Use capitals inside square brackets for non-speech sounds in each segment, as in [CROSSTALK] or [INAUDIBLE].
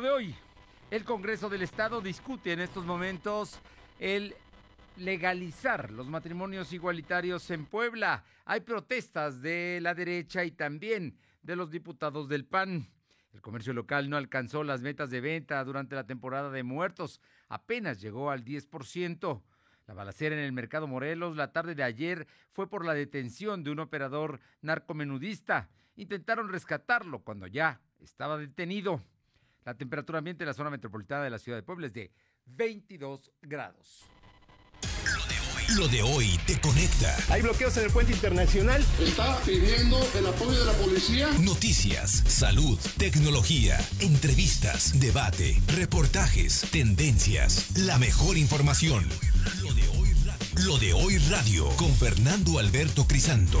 De hoy, el Congreso del Estado discute en estos momentos el legalizar los matrimonios igualitarios en Puebla. Hay protestas de la derecha y también de los diputados del PAN. El comercio local no alcanzó las metas de venta durante la temporada de muertos, apenas llegó al 10%. La balacera en el mercado Morelos la tarde de ayer fue por la detención de un operador narcomenudista. Intentaron rescatarlo cuando ya estaba detenido. La temperatura ambiente en la zona metropolitana de la ciudad de Puebla es de 22 grados. Lo de hoy te conecta. Hay bloqueos en el puente internacional. Está pidiendo el apoyo de la policía. Noticias, salud, tecnología, entrevistas, debate, reportajes, tendencias, la mejor información. Lo de hoy radio, Lo de hoy radio con Fernando Alberto Crisanto.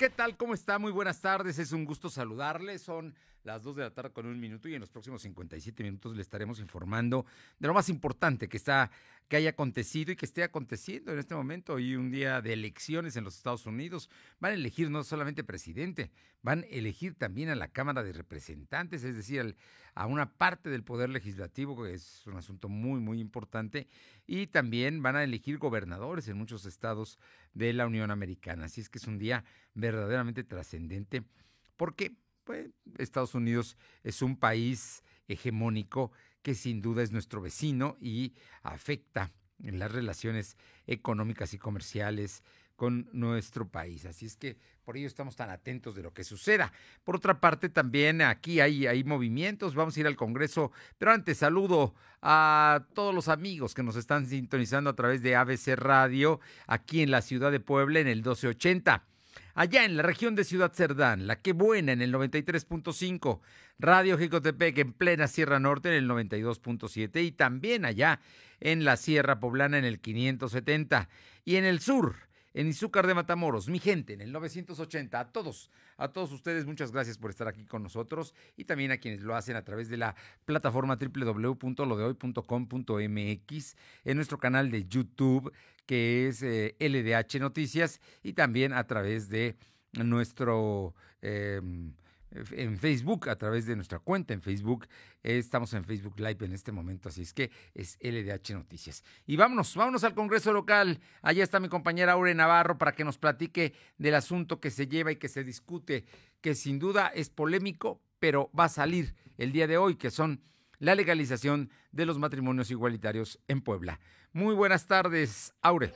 ¿Qué tal? ¿Cómo está? Muy buenas tardes. Es un gusto saludarles. Son las 2 de la tarde con un minuto y en los próximos 57 minutos le estaremos informando de lo más importante que está que haya acontecido y que esté aconteciendo en este momento y un día de elecciones en los Estados Unidos. Van a elegir no solamente presidente, van a elegir también a la Cámara de Representantes, es decir, a una parte del Poder Legislativo, que es un asunto muy, muy importante, y también van a elegir gobernadores en muchos estados de la Unión Americana. Así es que es un día verdaderamente trascendente porque pues, Estados Unidos es un país hegemónico que sin duda es nuestro vecino y afecta en las relaciones económicas y comerciales con nuestro país. Así es que por ello estamos tan atentos de lo que suceda. Por otra parte, también aquí hay, hay movimientos, vamos a ir al Congreso, pero antes saludo a todos los amigos que nos están sintonizando a través de ABC Radio aquí en la ciudad de Puebla en el 1280 allá en la región de Ciudad Cerdán, La Que Buena en el 93.5, Radio Jicotepec en plena Sierra Norte en el 92.7 y también allá en la Sierra Poblana en el 570 y en el sur en Izúcar de Matamoros, mi gente, en el 980. A todos, a todos ustedes, muchas gracias por estar aquí con nosotros y también a quienes lo hacen a través de la plataforma www.lodehoy.com.mx, en nuestro canal de YouTube, que es LDH eh, Noticias, y también a través de nuestro... Em, en Facebook, a través de nuestra cuenta en Facebook. Estamos en Facebook Live en este momento, así es que es LDH Noticias. Y vámonos, vámonos al Congreso local. Allá está mi compañera Aure Navarro para que nos platique del asunto que se lleva y que se discute, que sin duda es polémico, pero va a salir el día de hoy, que son la legalización de los matrimonios igualitarios en Puebla. Muy buenas tardes, Aure.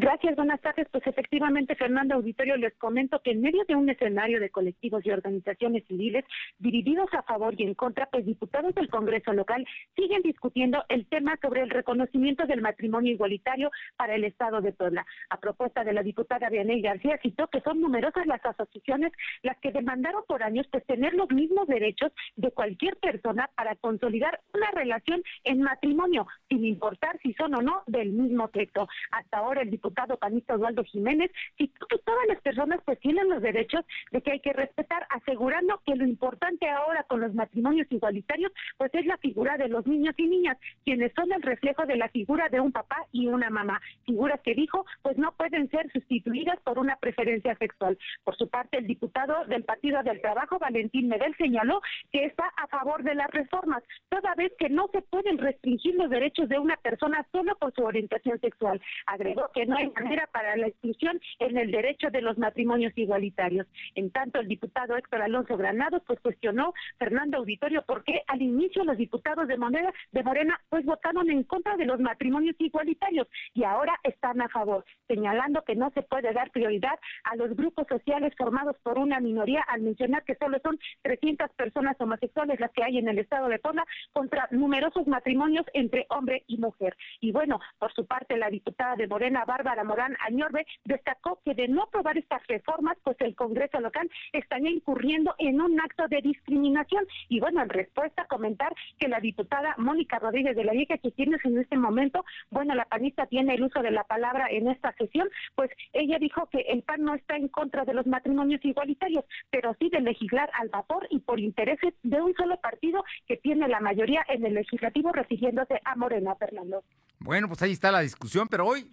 Gracias, buenas tardes. Pues efectivamente, Fernando Auditorio, les comento que en medio de un escenario de colectivos y organizaciones civiles divididos a favor y en contra, pues diputados del Congreso local siguen discutiendo el tema sobre el reconocimiento del matrimonio igualitario para el Estado de Puebla. A propuesta de la diputada Vianey García, citó que son numerosas las asociaciones las que demandaron por años pues tener los mismos derechos de cualquier persona para consolidar una relación en matrimonio, sin importar si son o no del mismo sexo. Hasta ahora el diputado diputado panista Osvaldo Jiménez, que todas las personas pues tienen los derechos de que hay que respetar, asegurando que lo importante ahora con los matrimonios igualitarios pues es la figura de los niños y niñas, quienes son el reflejo de la figura de un papá y una mamá, figuras que dijo pues no pueden ser sustituidas por una preferencia sexual. Por su parte, el diputado del Partido del Trabajo, Valentín Medel, señaló que está a favor de las reformas, toda vez que no se pueden restringir los derechos de una persona solo por su orientación sexual. Agregó que no hay manera para la exclusión en el derecho de los matrimonios igualitarios. En tanto, el diputado Héctor Alonso Granados pues cuestionó Fernando Auditorio por qué al inicio los diputados de Morena, de Morena pues votaron en contra de los matrimonios igualitarios y ahora están a favor, señalando que no se puede dar prioridad a los grupos sociales formados por una minoría al mencionar que solo son 300 personas homosexuales las que hay en el estado de Puebla contra numerosos matrimonios entre hombre y mujer. Y bueno, por su parte la diputada de Morena Bárbara Bárbara Morán Añorbe destacó que de no aprobar estas reformas, pues el Congreso local estaría incurriendo en un acto de discriminación. Y bueno, en respuesta, comentar que la diputada Mónica Rodríguez de la Vieja, que tiene en este momento, bueno, la panista tiene el uso de la palabra en esta sesión, pues ella dijo que el PAN no está en contra de los matrimonios igualitarios, pero sí de legislar al vapor y por intereses de un solo partido que tiene la mayoría en el legislativo, refiriéndose a Morena, Fernando. Bueno, pues ahí está la discusión, pero hoy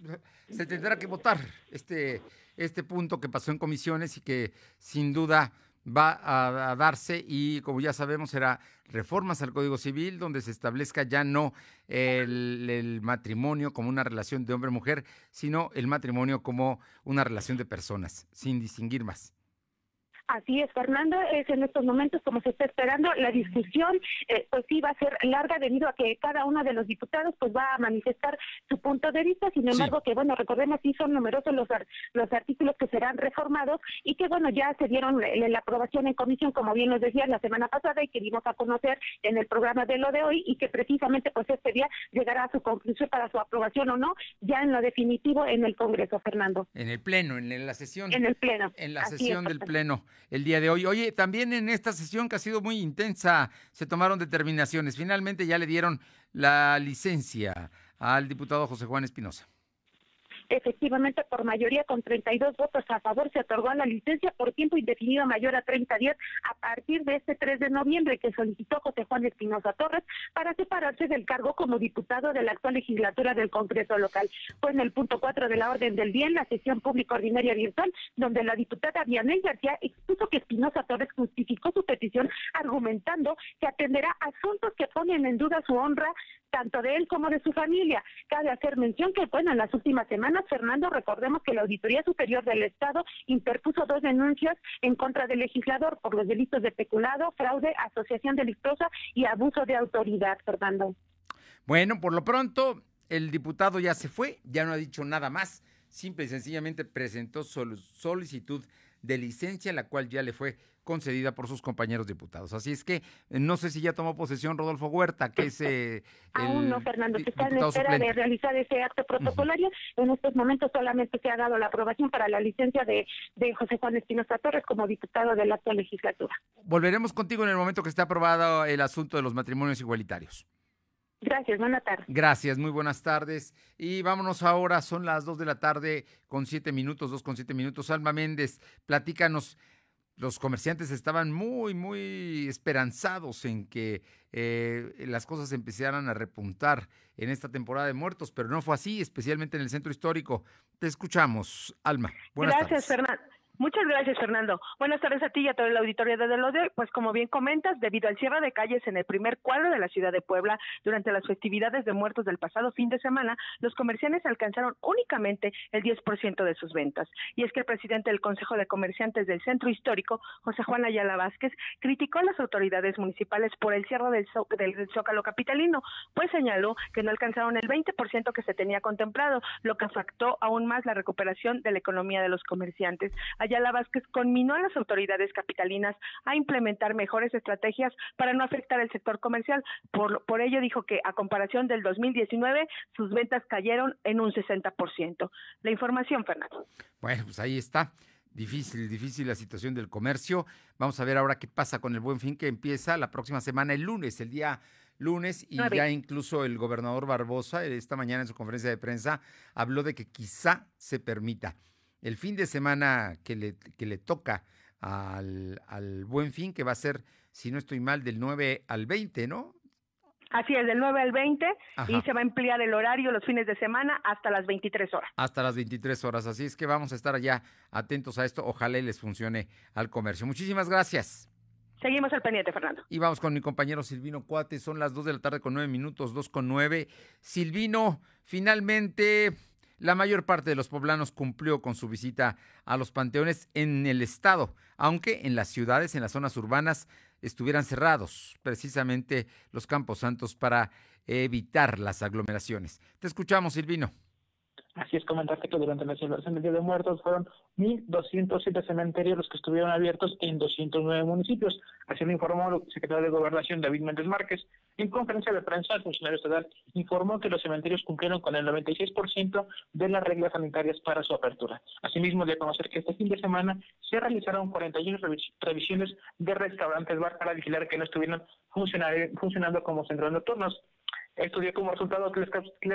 se tendrá que votar este, este punto que pasó en comisiones y que sin duda va a, darse y como ya sabemos será reformas al Código Civil donde se establezca ya no el, matrimonio como una relación de hombre-mujer, sino el matrimonio como una relación de personas, sin distinguir más. Así es, Fernando, es en estos momentos como se está esperando la discusión, eh, pues sí va a ser larga debido a que cada uno de los diputados pues va a manifestar su punto de vista, sin embargo que bueno, recordemos sí son numerosos los los artículos que serán reformados y que bueno, ya se dieron la, aprobación en comisión, como bien nos decía la semana pasada y que dimos a conocer en el programa de lo de hoy y que precisamente pues este día llegará a su conclusión para su aprobación o no, ya en lo definitivo en el Congreso, Fernando. En el pleno, en la sesión. En el pleno. En la sesión del pleno el día de hoy. Oye, también en esta sesión que ha sido muy intensa, se tomaron determinaciones. Finalmente ya le dieron la licencia al diputado José Juan Espinosa. Efectivamente, por mayoría con 32 votos a favor, se otorgó la licencia por tiempo indefinido mayor a 30 días a partir de este 3 de noviembre que solicitó José Juan Espinosa Torres para separarse del cargo como diputado de la actual legislatura del Congreso local. Fue en el punto 4 de la orden del día en la sesión pública ordinaria virtual, donde la diputada Vianey García expuso que Espinosa Torres justificó su petición argumentando que atenderá asuntos que ponen en duda su honra tanto de él como de su familia. Cabe hacer mención que, bueno, en las últimas semanas, Fernando, recordemos que la Auditoría Superior del Estado interpuso dos denuncias en contra del legislador por los delitos de peculado, fraude, asociación delictuosa y abuso de autoridad, Fernando. Bueno, por lo pronto, el diputado ya se fue, ya no ha dicho nada más, simple y sencillamente presentó solicitud de licencia, la cual ya le fue concedida por sus compañeros diputados. Así es que eh, no sé si ya tomó posesión Rodolfo Huerta, que es eh, Aún no, Fernando, que está en espera de realizar ese acto protocolario. En estos momentos solamente se ha dado la aprobación para la licencia de, de José Juan Espinosa Torres como diputado de la actual legislatura. Volveremos contigo en el momento que esté aprobado el asunto de los matrimonios igualitarios. Gracias, buenas tardes. Gracias, muy buenas tardes. Y vámonos ahora, son las dos de la tarde con siete minutos, dos con siete minutos. Alma Méndez, platícanos los comerciantes estaban muy, muy esperanzados en que eh, las cosas empezaran a repuntar en esta temporada de muertos, pero no fue así, especialmente en el centro histórico. Te escuchamos, Alma. Buenas Gracias, Fernando. Muchas gracias, Fernando. Buenas tardes a ti y a todo el auditorio de Delode. Pues como bien comentas, debido al cierre de calles en el primer cuadro de la ciudad de Puebla durante las festividades de muertos del pasado fin de semana, los comerciantes alcanzaron únicamente el 10% de sus ventas. Y es que el presidente del Consejo de Comerciantes del Centro Histórico, José Juan Ayala Vázquez, criticó a las autoridades municipales por el cierre del, del Zócalo capitalino, pues señaló que no alcanzaron el 20% que se tenía contemplado, lo que afectó aún más la recuperación de la economía de los comerciantes. Ayala Vázquez conminó a las autoridades capitalinas a implementar mejores estrategias para no afectar el sector comercial. Por, por ello dijo que a comparación del 2019 sus ventas cayeron en un 60%. La información, Fernando. Bueno, pues ahí está. Difícil, difícil la situación del comercio. Vamos a ver ahora qué pasa con el buen fin que empieza la próxima semana, el lunes, el día lunes, y ya incluso el gobernador Barbosa, esta mañana en su conferencia de prensa, habló de que quizá se permita el fin de semana que le, que le toca al, al Buen Fin, que va a ser, si no estoy mal, del 9 al 20, ¿no? Así es, del 9 al 20 y se va a emplear el horario los fines de semana hasta las 23 horas. Hasta las 23 horas, así es que vamos a estar allá atentos a esto, ojalá les funcione al comercio. Muchísimas gracias. Seguimos al pendiente, Fernando. Y vamos con mi compañero Silvino Cuate, son las 2 de la tarde con 9 minutos, 2 con 9. Silvino, finalmente la mayor parte de los poblanos cumplió con su visita a los panteones en el estado, aunque en las ciudades, en las zonas urbanas, estuvieran cerrados precisamente los campos santos para evitar las aglomeraciones. Te escuchamos, Silvino. Así es, comentarte que durante la celebración del Día de Muertos fueron 1.207 cementerios los que estuvieron abiertos en 209 municipios. Así lo informó el secretario de Gobernación, David Méndez Márquez. En conferencia de prensa, el funcionario estatal informó que los cementerios cumplieron con el 96% de las reglas sanitarias para su apertura. Asimismo, de conocer que este fin de semana se realizaron 41 revisiones de restaurantes bar para vigilar que no estuvieran funcionando como centros nocturnos. Esto dio como resultado tres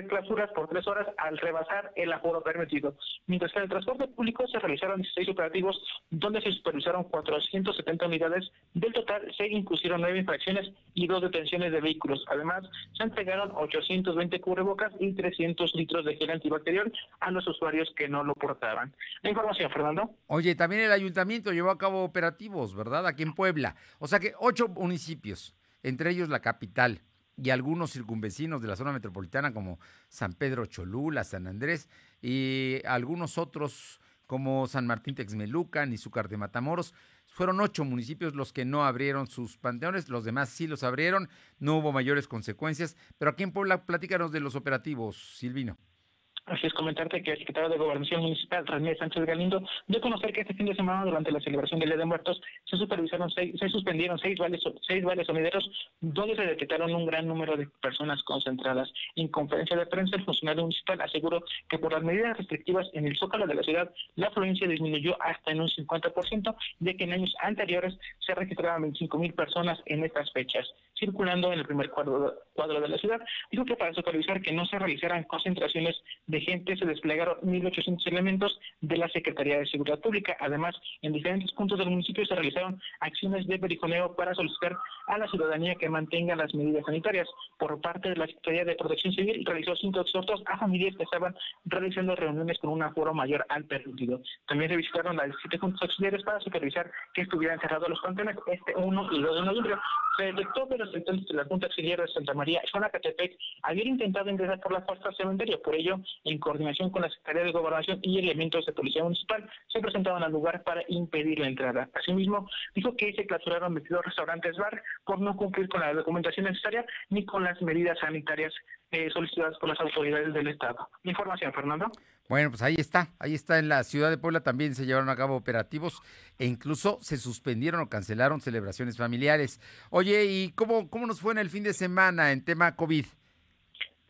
clausuras por tres horas al rebasar el aforo permitido. Mientras que en el transporte público se realizaron 16 operativos donde se supervisaron 470 unidades. Del total se impusieron nueve infracciones y dos detenciones de vehículos. Además, se entregaron 820 cubrebocas y 300 litros de gel antibacterial a los usuarios que no lo portaban. La información, Fernando. Oye, también el ayuntamiento llevó a cabo operativos, ¿verdad? Aquí en Puebla. O sea que ocho municipios, entre ellos la capital y algunos circunvecinos de la zona metropolitana como San Pedro Cholula, San Andrés y algunos otros como San Martín Texmelucan y Zúcar de Matamoros. Fueron ocho municipios los que no abrieron sus panteones, los demás sí los abrieron, no hubo mayores consecuencias, pero aquí en Puebla platícanos de los operativos, Silvino. Así es comentarte que el secretario de Gobernación Municipal, René Sánchez Galindo, dio a conocer que este fin de semana, durante la celebración del Día de Muertos, se supervisaron seis, se suspendieron seis vales, seis vales sonideros, donde se detectaron un gran número de personas concentradas. En conferencia de prensa, el funcionario municipal aseguró que por las medidas restrictivas en el zócalo de la ciudad, la afluencia disminuyó hasta en un 50%, de que en años anteriores se registraban 25 mil personas en estas fechas circulando en el primer cuadro, cuadro de la ciudad. Dijo que para supervisar que no se realizaran concentraciones de gente se desplegaron 1.800 elementos de la Secretaría de Seguridad Pública. Además, en diferentes puntos del municipio se realizaron acciones de perijoneo para solicitar a la ciudadanía que mantenga las medidas sanitarias. Por parte de la Secretaría de Protección Civil, realizó cinco exhortos a familias que estaban realizando reuniones con un aforo mayor al permitido. También se visitaron las siete juntas auxiliares para supervisar que estuvieran cerrados los contenedores este 1 y 2 de noviembre. Se detectó que habitantes de la Junta Auxiliar de Santa María, Catepec, habían intentado ingresar por la puerta del cementerio. Por ello, en coordinación con la Secretaría de Gobernación y elementos de Policía Municipal, se presentaban al lugar para impedir la entrada. Asimismo, dijo que se clausuraron 22 restaurantes bar por no cumplir con la documentación necesaria ni con las medidas sanitarias eh, solicitadas por las autoridades del Estado. Información, Fernando. Bueno, pues ahí está, ahí está en la ciudad de Puebla también se llevaron a cabo operativos e incluso se suspendieron o cancelaron celebraciones familiares. Oye, ¿y cómo, cómo nos fue en el fin de semana en tema COVID?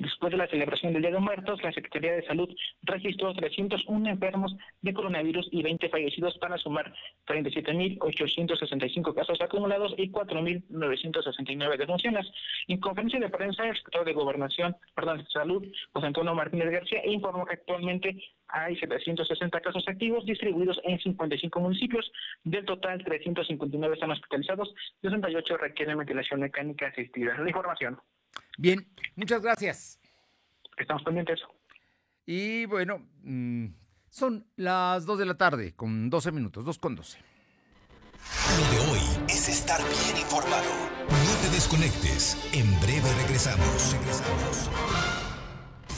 Después de la celebración del Día de Muertos, la Secretaría de Salud registró 301 enfermos de coronavirus y 20 fallecidos para sumar 37.865 casos acumulados y 4.969 defunciones. En conferencia de prensa, el secretario de Gobernación, perdón, Salud, José Antonio Martínez García, informó que actualmente hay 760 casos activos distribuidos en 55 municipios. Del total, 359 están hospitalizados, 68 requieren ventilación mecánica asistida. La información. Bien, muchas gracias. Estamos pendientes. Y bueno, mm, son las 2 de la tarde con 12 minutos, 2 con 12. Lo de hoy es estar bien informado. No te desconectes. En breve regresamos. Regresamos.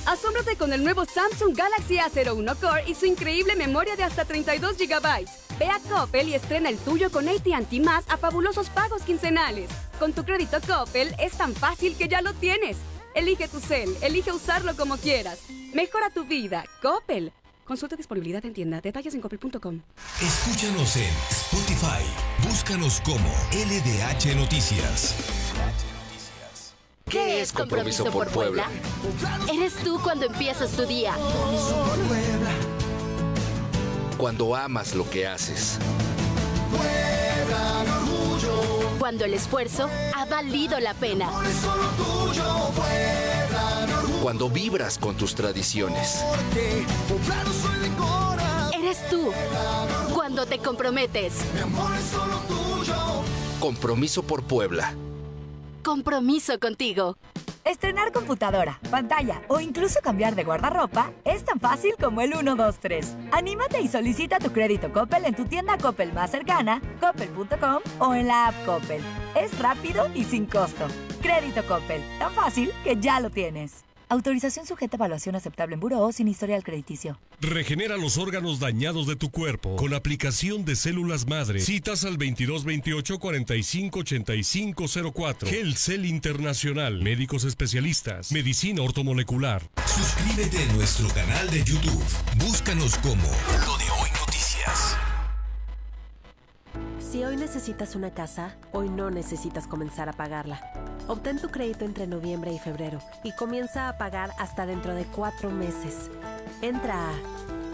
Asómbrate con el nuevo Samsung Galaxy A01 Core y su increíble memoria de hasta 32 GB. Ve a Coppel y estrena el tuyo con AT&T Más a fabulosos pagos quincenales. Con tu crédito Coppel es tan fácil que ya lo tienes. Elige tu cel, elige usarlo como quieras. Mejora tu vida, Coppel. Consulta disponibilidad en tienda. Detalles en coppel.com. Escúchanos en Spotify. Búscanos como LDH Noticias. ¿Qué es Compromiso por Puebla? Eres tú cuando empiezas tu día. Cuando amas lo que haces. Cuando el esfuerzo ha valido la pena. Cuando vibras con tus tradiciones. Eres tú. Cuando te comprometes. Compromiso por Puebla. Compromiso contigo. Estrenar computadora, pantalla o incluso cambiar de guardarropa es tan fácil como el 1, 2, 3. Anímate y solicita tu crédito Coppel en tu tienda Coppel más cercana, coppel.com o en la app Coppel. Es rápido y sin costo. Crédito Coppel, tan fácil que ya lo tienes. Autorización sujeta a evaluación aceptable en Buró sin historial crediticio. Regenera los órganos dañados de tu cuerpo con aplicación de células madre. Citas al 2228 458504. Cell Internacional. Médicos especialistas. Medicina ortomolecular. Suscríbete a nuestro canal de YouTube. Búscanos como Lo de Hoy Noticias. Si hoy necesitas una casa, hoy no necesitas comenzar a pagarla. Obtén tu crédito entre noviembre y febrero y comienza a pagar hasta dentro de cuatro meses. Entra a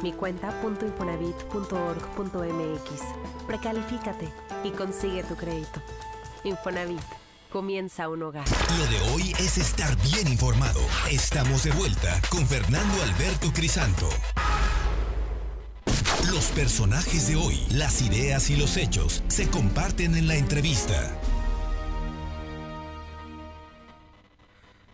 micuenta.infonavit.org.mx, precalifícate y consigue tu crédito. Infonavit, comienza un hogar. Lo de hoy es estar bien informado. Estamos de vuelta con Fernando Alberto Crisanto. Los personajes de hoy, las ideas y los hechos se comparten en la entrevista.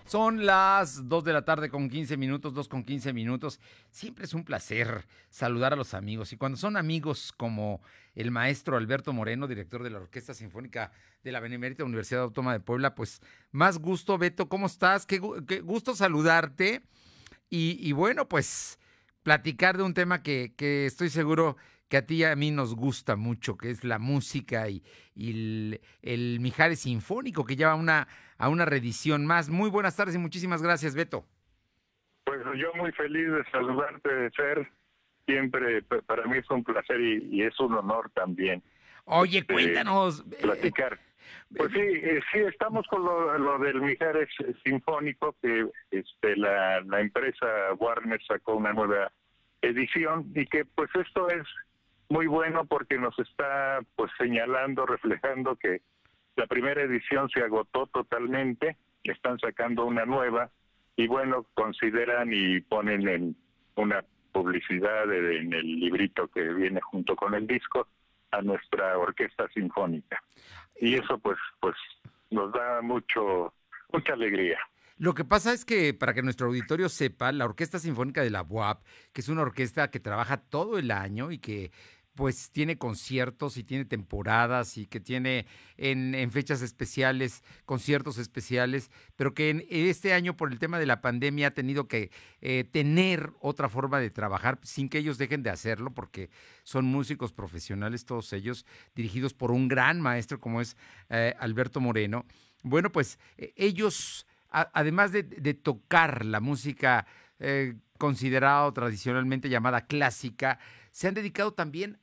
Son las 2 de la tarde con 15 minutos, 2 con 15 minutos. Siempre es un placer saludar a los amigos. Y cuando son amigos como el maestro Alberto Moreno, director de la Orquesta Sinfónica de la Benemérita Universidad Autónoma de Puebla, pues más gusto, Beto, ¿cómo estás? Qué, gusto saludarte. Y, bueno, pues platicar de un tema que, que estoy seguro que a ti y a mí nos gusta mucho, que es la música y, el, el, Mijares Sinfónico, que lleva una, a una reedición más. Muy buenas tardes y muchísimas gracias, Beto. Pues yo muy feliz de saludarte, de ser. Siempre para mí es un placer y, es un honor también. Oye, este, cuéntanos. Eh, platicar. Pues sí, eh, sí, estamos con lo, del Mijares Sinfónico, que este, la, la empresa Warner sacó una nueva edición y que pues esto es muy bueno porque nos está pues señalando, reflejando que la primera edición se agotó totalmente, están sacando una nueva y bueno, consideran y ponen en una publicidad en el librito que viene junto con el disco a nuestra orquesta sinfónica. Y eso pues pues nos da mucho mucha alegría. Lo que pasa es que, para que nuestro auditorio sepa, la Orquesta Sinfónica de la UAP, que es una orquesta que trabaja todo el año y que pues tiene conciertos y tiene temporadas y que tiene en, fechas especiales conciertos especiales, pero que en este año por el tema de la pandemia ha tenido que eh, tener otra forma de trabajar sin que ellos dejen de hacerlo, porque son músicos profesionales todos ellos, dirigidos por un gran maestro como es eh, Alberto Moreno. Bueno, pues e, ellos, además de, tocar la música eh, considerada tradicionalmente llamada clásica, se han dedicado también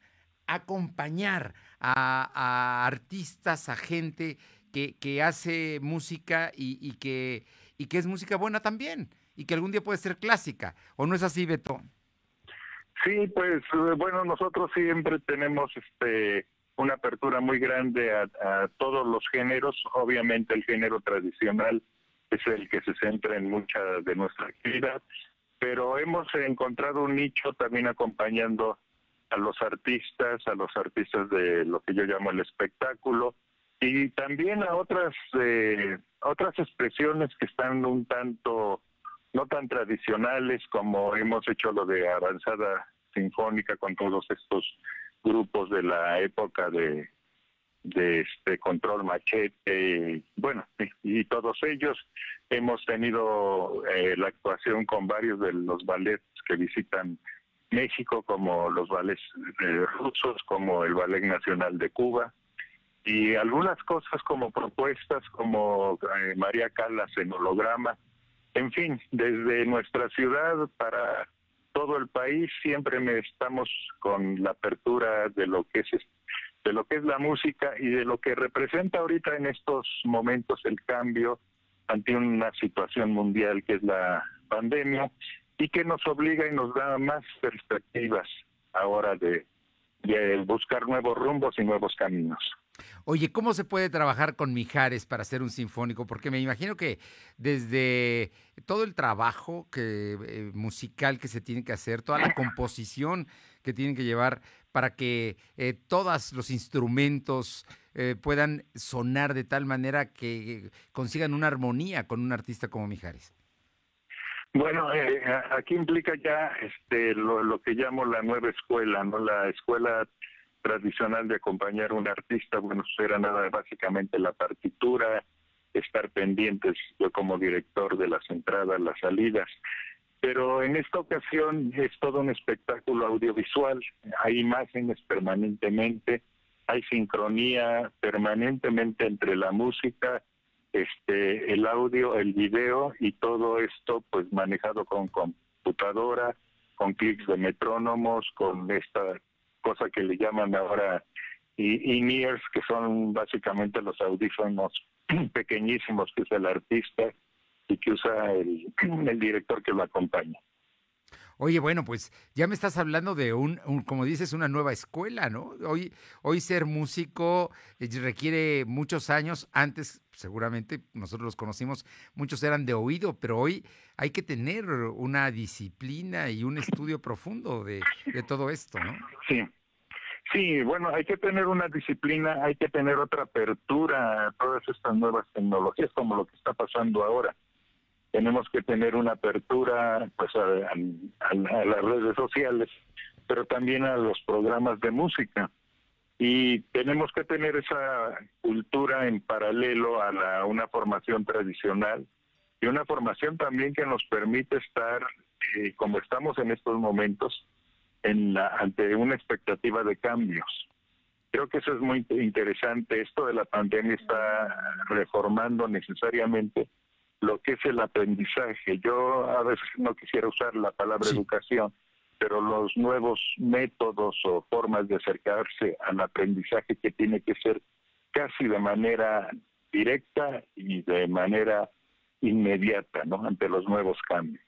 acompañar a, artistas, a gente que, que hace música y, que, y que es música buena también y que algún día puede ser clásica. ¿O no es así, Beto? Sí, pues eh, bueno, nosotros siempre tenemos este una apertura muy grande a, a, todos los géneros. Obviamente el género tradicional es el que se centra en mucha de nuestra actividad, pero hemos encontrado un nicho también acompañando a los artistas, a los artistas de lo que yo llamo el espectáculo y también a otras eh, otras expresiones que están un tanto no tan tradicionales como hemos hecho lo de avanzada sinfónica con todos estos grupos de la época de de este control machete bueno y, todos ellos. Hemos tenido eh, la actuación con varios de los ballets que visitan México, como los ballets eh, rusos, como el Ballet Nacional de Cuba, y algunas cosas como propuestas como eh, María Calas en holograma. En fin, desde nuestra ciudad para todo el país siempre me estamos con la apertura de lo que es de lo que es la música y de lo que representa ahorita en estos momentos el cambio ante una situación mundial que es la pandemia y que nos obliga y nos da más perspectivas ahora de, buscar nuevos rumbos y nuevos caminos. Oye, ¿cómo se puede trabajar con Mijares para hacer un sinfónico? Porque me imagino que desde todo el trabajo que, eh, musical que se tiene que hacer, toda la [LAUGHS] composición que tienen que llevar para que eh, todos los instrumentos eh, puedan sonar de tal manera que consigan una armonía con un artista como Mijares. Bueno, eh, aquí implica ya este lo, que llamo la nueva escuela, no la escuela tradicional de acompañar a un artista, bueno, era nada básicamente la partitura, estar pendientes como director de las entradas, las salidas. Pero en esta ocasión es todo un espectáculo audiovisual, hay imágenes permanentemente, hay sincronía permanentemente entre la música este el audio, el video y todo esto pues manejado con computadora, con clics de metrónomos, con esta cosa que le llaman ahora in-ears, que son básicamente los audífonos [CLEARS THROAT] pequeñísimos que usa el artista y que usa el, [CLEARS THROAT] el director que lo acompaña. Oye, bueno, pues ya me estás hablando de un, como dices, una nueva escuela, ¿no? Hoy, hoy ser músico eh, requiere muchos años. Antes, seguramente, nosotros los conocimos, muchos eran de oído, pero hoy hay que tener una disciplina y un estudio profundo de, de todo esto, ¿no? Sí. Sí, bueno, hay que tener una disciplina, hay que tener otra apertura a todas estas nuevas tecnologías, como lo que está pasando ahora tenemos que tener una apertura pues a, las redes sociales, pero también a los programas de música. Y tenemos que tener esa cultura en paralelo a la, una formación tradicional y una formación también que nos permite estar, eh, como estamos en estos momentos, en la, ante una expectativa de cambios. Creo que eso es muy interesante. Esto de la pandemia está reformando necesariamente lo que es el aprendizaje. Yo a veces no quisiera usar la palabra educación, pero los nuevos métodos o formas de acercarse al aprendizaje que tiene que ser casi de manera directa y de manera inmediata, ¿no? Ante los nuevos cambios.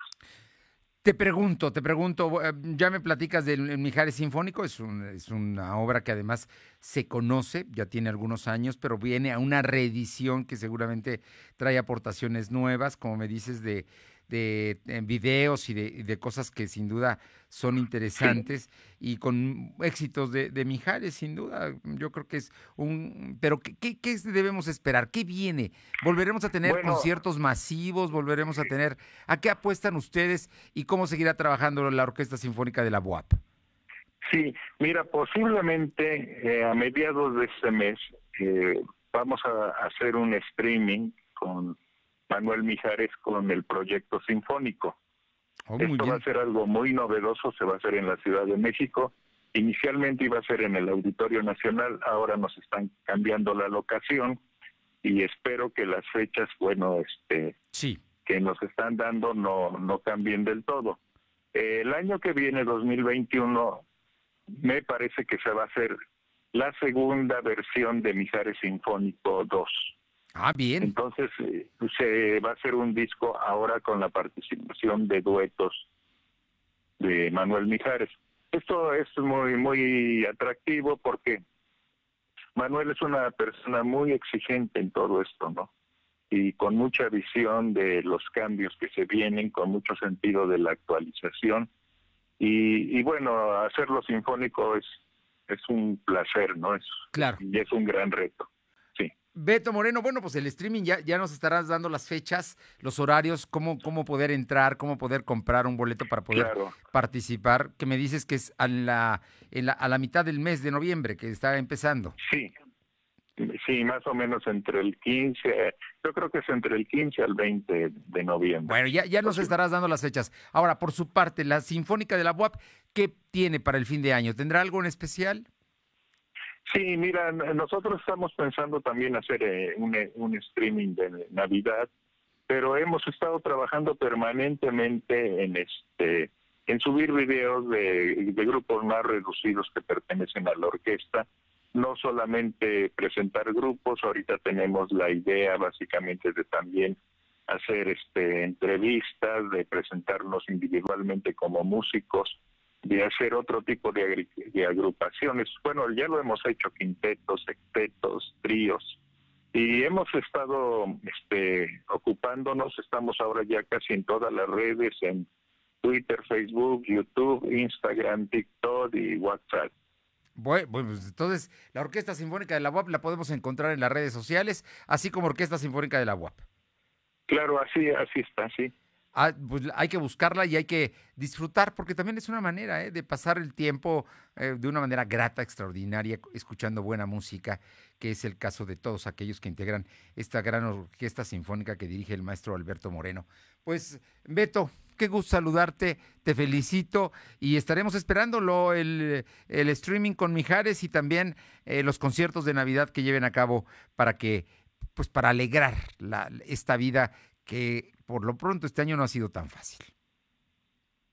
Te pregunto, te pregunto, eh, ya me platicas del Mijares Sinfónico, es, es una obra que además se conoce, ya tiene algunos años, pero viene a una reedición que seguramente trae aportaciones nuevas, como me dices, de, de videos y de, cosas que sin duda son interesantes y con éxitos de, Mijares, sin duda. Yo creo que es un... Pero ¿qué, qué, debemos esperar? ¿Qué viene? ¿Volveremos a tener conciertos masivos? ¿Volveremos a tener... ¿A qué apuestan ustedes y cómo seguirá trabajando la Orquesta Sinfónica de la UAP? Sí, mira, posiblemente eh, a mediados de este mes eh, vamos a hacer un streaming con Manuel Mijares con el proyecto sinfónico. Oh, Esto va a ser algo muy novedoso, se va a hacer en la Ciudad de México. Inicialmente iba a ser en el Auditorio Nacional, ahora nos están cambiando la locación y espero que las fechas, bueno, este, sí. que nos están dando no, no cambien del todo. el año que viene, 2021, me parece que se va a hacer la segunda versión de Mijares Sinfónico 2. Ah, bien. Entonces eh, se va a hacer un disco ahora con la participación de duetos de Manuel Mijares. Esto es muy muy atractivo porque Manuel es una persona muy exigente en todo esto, ¿no? Y con mucha visión de los cambios que se vienen, con mucho sentido de la actualización. Y, y bueno, hacerlo sinfónico es, es un placer, ¿no? Es, claro. Y es un gran reto. Beto Moreno, bueno, pues el streaming ya, ya nos estarás dando las fechas, los horarios, cómo, cómo poder entrar, cómo poder comprar un boleto para poder participar, que me dices que es a la, a la mitad del mes de noviembre, que está empezando. Sí, sí, más o menos entre el 15, yo creo que es entre el 15 al 20 de noviembre. Bueno, ya, ya nos estarás dando las fechas. Ahora, por su parte, la Sinfónica de la UAP, ¿qué tiene para el fin de año? ¿Tendrá algo en especial? Sí, mira, nosotros estamos pensando también hacer eh, un, un streaming de Navidad, pero hemos estado trabajando permanentemente en este en subir videos de, de, grupos más reducidos que pertenecen a la orquesta, no solamente presentar grupos, ahorita tenemos la idea básicamente de también hacer este entrevistas, de presentarnos individualmente como músicos, de hacer otro tipo de, agrupaciones. Bueno, ya lo hemos hecho, quintetos, sextetos, tríos, y hemos estado este, ocupándonos, estamos ahora ya casi en todas las redes, en Twitter, Facebook, YouTube, Instagram, TikTok y WhatsApp. Bueno, pues entonces la Orquesta Sinfónica de la UAP la podemos encontrar en las redes sociales, así como Orquesta Sinfónica de la UAP. Claro, así, así está, sí. Ah, pues hay que buscarla y hay que disfrutar, porque también es una manera ¿eh? de pasar el tiempo eh, de una manera grata, extraordinaria, escuchando buena música, que es el caso de todos aquellos que integran esta gran orquesta sinfónica que dirige el maestro Alberto Moreno. Pues, Beto, qué gusto saludarte, te felicito y estaremos esperándolo el, el streaming con Mijares y también eh, los conciertos de Navidad que lleven a cabo para que, pues para alegrar la, esta vida que por lo pronto este año no ha sido tan fácil.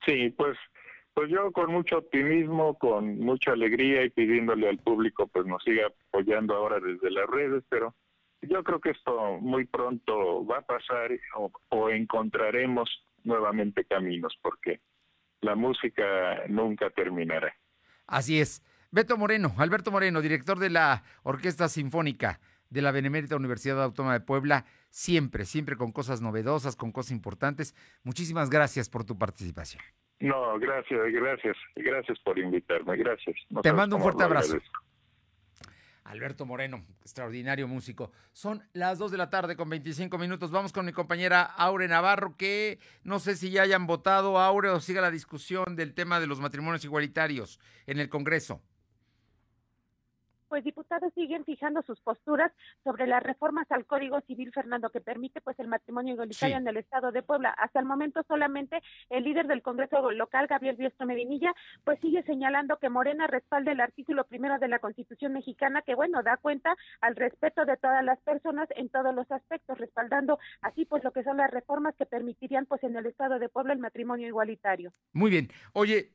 Sí, pues pues yo con mucho optimismo, con mucha alegría y pidiéndole al público pues nos siga apoyando ahora desde las redes, pero yo creo que esto muy pronto va a pasar o, encontraremos nuevamente caminos porque la música nunca terminará. Así es. Beto Moreno, Alberto Moreno, director de la Orquesta Sinfónica de la Benemérita Universidad Autónoma de Puebla, siempre, siempre con cosas novedosas, con cosas importantes. Muchísimas gracias por tu participación. No, gracias, gracias, gracias por invitarme, gracias. Te mando un fuerte abrazo. Alberto Moreno, extraordinario músico. Son las 2 de la tarde con 25 minutos. Vamos con mi compañera Aure Navarro, que no sé si ya hayan votado, Aure, o siga la discusión del tema de los matrimonios igualitarios en el Congreso pues diputados siguen fijando sus posturas sobre las reformas al Código Civil, Fernando, que permite pues el matrimonio igualitario en el Estado de Puebla. Hasta el momento solamente el líder del Congreso local, Gabriel Biestro Medinilla, pues sigue señalando que Morena respalda el artículo primero de la Constitución mexicana, que bueno, da cuenta al respeto de todas las personas en todos los aspectos, respaldando así pues lo que son las reformas que permitirían pues en el Estado de Puebla el matrimonio igualitario. Muy bien. Oye,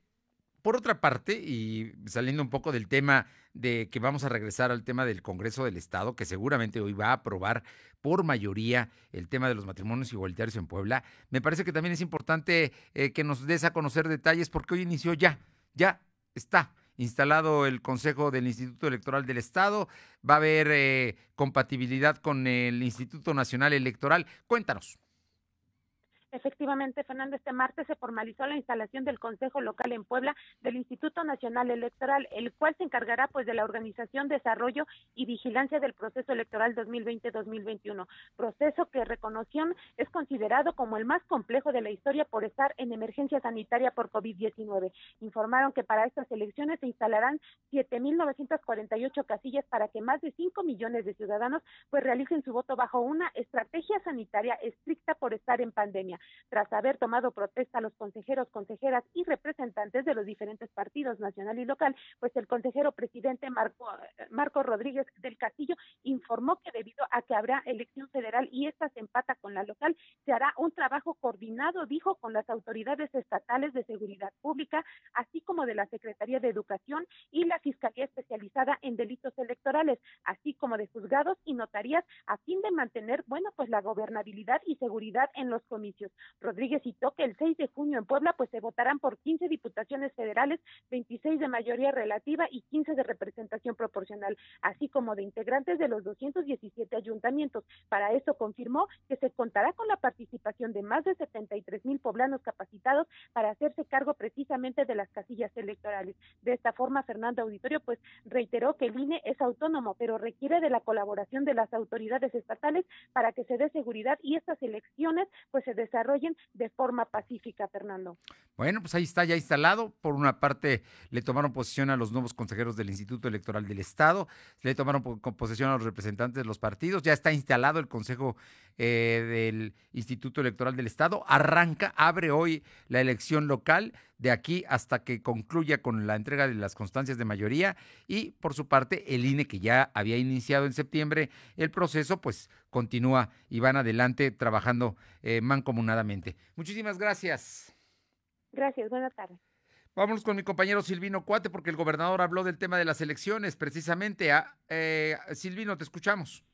por otra parte, y saliendo un poco del tema de que vamos a regresar al tema del Congreso del Estado, que seguramente hoy va a aprobar por mayoría el tema de los matrimonios igualitarios en Puebla, me parece que también es importante eh, que nos des a conocer detalles porque hoy inició ya, ya está instalado el Consejo del Instituto Electoral del Estado, va a haber eh, compatibilidad con el Instituto Nacional Electoral. Cuéntanos. Efectivamente, Fernando, este martes se formalizó la instalación del Consejo Local en Puebla del Instituto Nacional Electoral, el cual se encargará pues de la organización, desarrollo y vigilancia del proceso electoral 2020-2021, proceso que reconoció es considerado como el más complejo de la historia por estar en emergencia sanitaria por COVID-19. Informaron que para estas elecciones se instalarán 7.948 casillas para que más de 5 millones de ciudadanos pues realicen su voto bajo una estrategia sanitaria estricta por estar en pandemia tras haber tomado protesta a los consejeros, consejeras y representantes de los diferentes partidos nacional y local, pues el consejero presidente Marco, Marco Rodríguez del Castillo informó que debido a que habrá elección federal y esta se empata con la local, se hará un trabajo coordinado, dijo, con las autoridades estatales de seguridad pública, así como de la Secretaría de Educación y la Fiscalía especializada en delitos electorales, así como de juzgados y notarías, a fin de mantener, bueno, pues la gobernabilidad y seguridad en los comicios. Rodríguez citó que el 6 de junio en Puebla pues se votarán por 15 diputaciones federales, 26 de mayoría relativa y 15 de representación proporcional, así como de integrantes de los 217 ayuntamientos. Para eso confirmó que se contará con la participación de más de 73 mil poblanos capacitados para hacerse cargo precisamente de las casillas electorales. De esta forma, Fernando Auditorio pues reiteró que el INE es autónomo, pero requiere de la colaboración de las autoridades estatales para que se dé seguridad y estas elecciones pues se desarrollen de forma pacífica, Fernando. Bueno, pues ahí está ya instalado. Por una parte, le tomaron posesión a los nuevos consejeros del Instituto Electoral del Estado, le tomaron posesión a los representantes de los partidos, ya está instalado el Consejo eh, del Instituto Electoral del Estado, arranca, abre hoy la elección local de aquí hasta que concluya con la entrega de las constancias de mayoría y por su parte el INE que ya había iniciado en septiembre el proceso pues continúa y van adelante trabajando eh, mancomunadamente. Muchísimas gracias. Gracias, buenas tardes. Vámonos con mi compañero Silvino Cuate porque el gobernador habló del tema de las elecciones precisamente. A, ah, eh, Silvino, te escuchamos.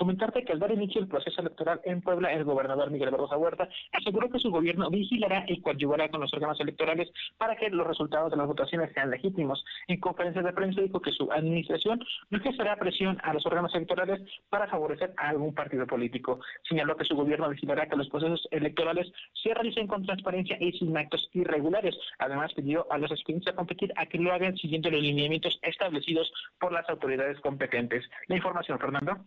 Comentarte que al dar inicio el proceso electoral en Puebla, el gobernador Miguel Barroso Huerta aseguró que su gobierno vigilará y coadyuvará con los órganos electorales para que los resultados de las votaciones sean legítimos. En conferencia de prensa dijo que su administración no ejercerá presión a los órganos electorales para favorecer a algún partido político. Señaló que su gobierno vigilará que los procesos electorales se realicen con transparencia y sin actos irregulares. Además, pidió a los aspirantes a competir a que lo hagan siguiendo los lineamientos establecidos por las autoridades competentes. La información, Fernando.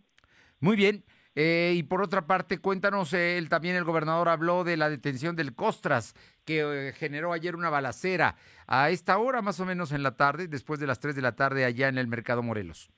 Muy bien. Eh, y por otra parte, cuéntanos, él también el gobernador habló de la detención del Costras, que eh, generó ayer una balacera a esta hora, más o menos en la tarde, después de las 3 de la tarde, allá en el Mercado Morelos.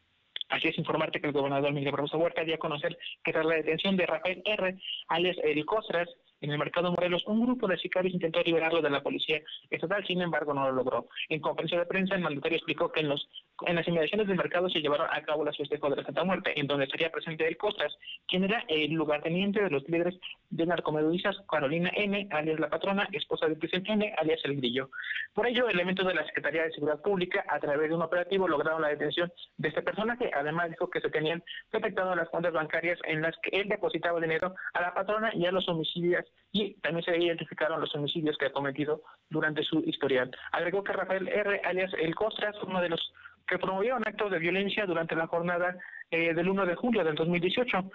Así es informarte que el gobernador Miguel Barroso Huerta dio a conocer que tras la detención de Rafael R., alias El Costras, en el mercado Morelos, un grupo de sicarios intentó liberarlo de la policía estatal, sin embargo no lo logró. En conferencia de prensa, el mandatario explicó que en los en las inmediaciones del mercado se llevaron a cabo las festejos de la Santa Muerte, en donde estaría presente el Costas, quien era el lugarteniente de los líderes de narcomenudistas Carolina N., alias la patrona, esposa de Cristian N., alias el grillo. Por ello, elementos de la Secretaría de Seguridad Pública, a través de un operativo, lograron la detención de este personaje. Además, dijo que se tenían detectado las cuentas bancarias en las que él depositaba dinero a la patrona y a los homicidios, y también se identificaron los homicidios que ha cometido durante su historial. Agregó que Rafael R., alias el Costas, uno de los que promovieron actos de violencia durante la jornada eh, del 1 de julio del 2018.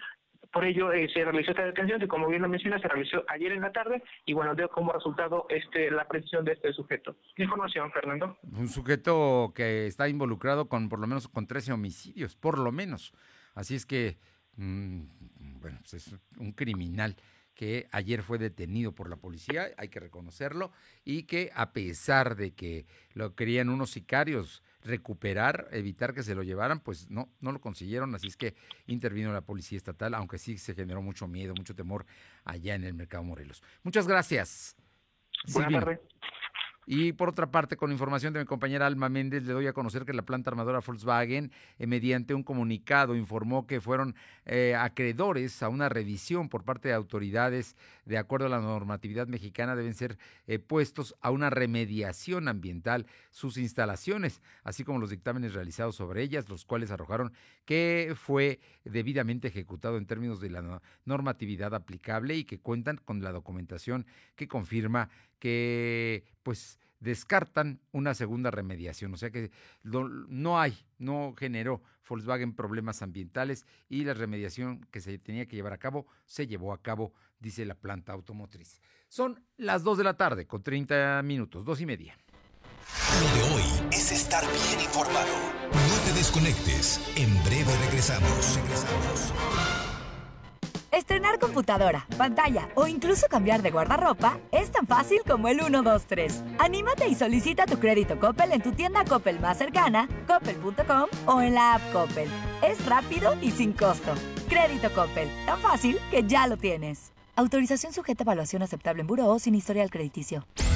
Por ello eh, se realizó esta detención y como bien lo menciona, se realizó ayer en la tarde y bueno, dio como resultado este la presión de este sujeto. Información, Fernando. Un sujeto que está involucrado con por lo menos con 13 homicidios, por lo menos. Así es que, mm, bueno, pues es un criminal que ayer fue detenido por la policía, hay que reconocerlo, y que a pesar de que lo querían unos sicarios recuperar, evitar que se lo llevaran, pues no, no lo consiguieron, así es que intervino la policía estatal, aunque sí se generó mucho miedo, mucho temor allá en el mercado Morelos. Muchas gracias. Buenas tardes. Y por otra parte, con información de mi compañera Alma Méndez, le doy a conocer que la planta armadora Volkswagen, eh, mediante un comunicado, informó que fueron eh, acreedores a una revisión por parte de autoridades. De acuerdo a la normatividad mexicana, deben ser eh, puestos a una remediación ambiental sus instalaciones, así como los dictámenes realizados sobre ellas, los cuales arrojaron que fue debidamente ejecutado en términos de la normatividad aplicable y que cuentan con la documentación que confirma que pues descartan una segunda remediación, o sea que no hay, no generó Volkswagen problemas ambientales y la remediación que se tenía que llevar a cabo se llevó a cabo, dice la planta automotriz. Son las 2 de la tarde con 30 minutos, dos y media. Lo de hoy es estar bien informado. No te desconectes, en breve regresamos. Regresamos. Estrenar computadora, pantalla o incluso cambiar de guardarropa es tan fácil como el 1, 2, 3. Anímate y solicita tu crédito Coppel en tu tienda Coppel más cercana, coppel.com o en la app Coppel. Es rápido y sin costo. Crédito Coppel, tan fácil que ya lo tienes. Autorización sujeta a evaluación aceptable en Buró sin historial crediticio.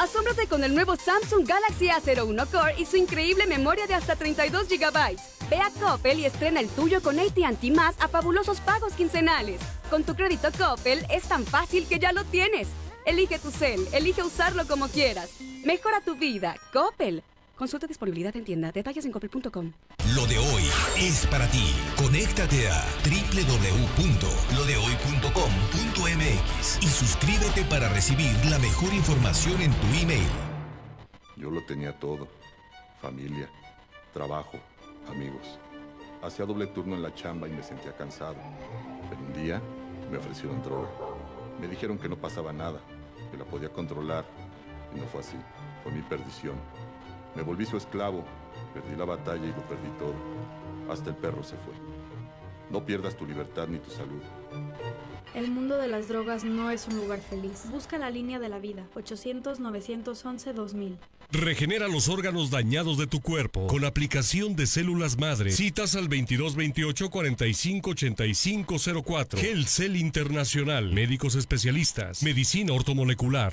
Asómbrate con el nuevo Samsung Galaxy A01 Core y su increíble memoria de hasta 32 GB. Ve a Coppel y estrena el tuyo con AT&T Más a fabulosos pagos quincenales. Con tu crédito Coppel es tan fácil que ya lo tienes. Elige tu cel, elige usarlo como quieras. Mejora tu vida. Coppel. Consulta disponibilidad en tienda. Detalles en coppel.com. Lo de hoy es para ti. Conéctate a www.lodehoy.com.mx y suscríbete para recibir la mejor información en tu email. Yo lo tenía todo. Familia, trabajo, amigos. Hacía doble turno en la chamba y me sentía cansado. Pero un día me ofrecieron droga. Me dijeron que no pasaba nada, que la podía controlar. Y no fue así. Fue mi perdición. Me volví su esclavo, perdí la batalla y lo perdí todo. Hasta el perro se fue. No pierdas tu libertad ni tu salud. El mundo de las drogas no es un lugar feliz. Busca la línea de la vida. 800-911-2000. Regenera los órganos dañados de tu cuerpo con aplicación de células madre. Citas al 2228-458504. Cell Internacional. Médicos especialistas. Medicina ortomolecular.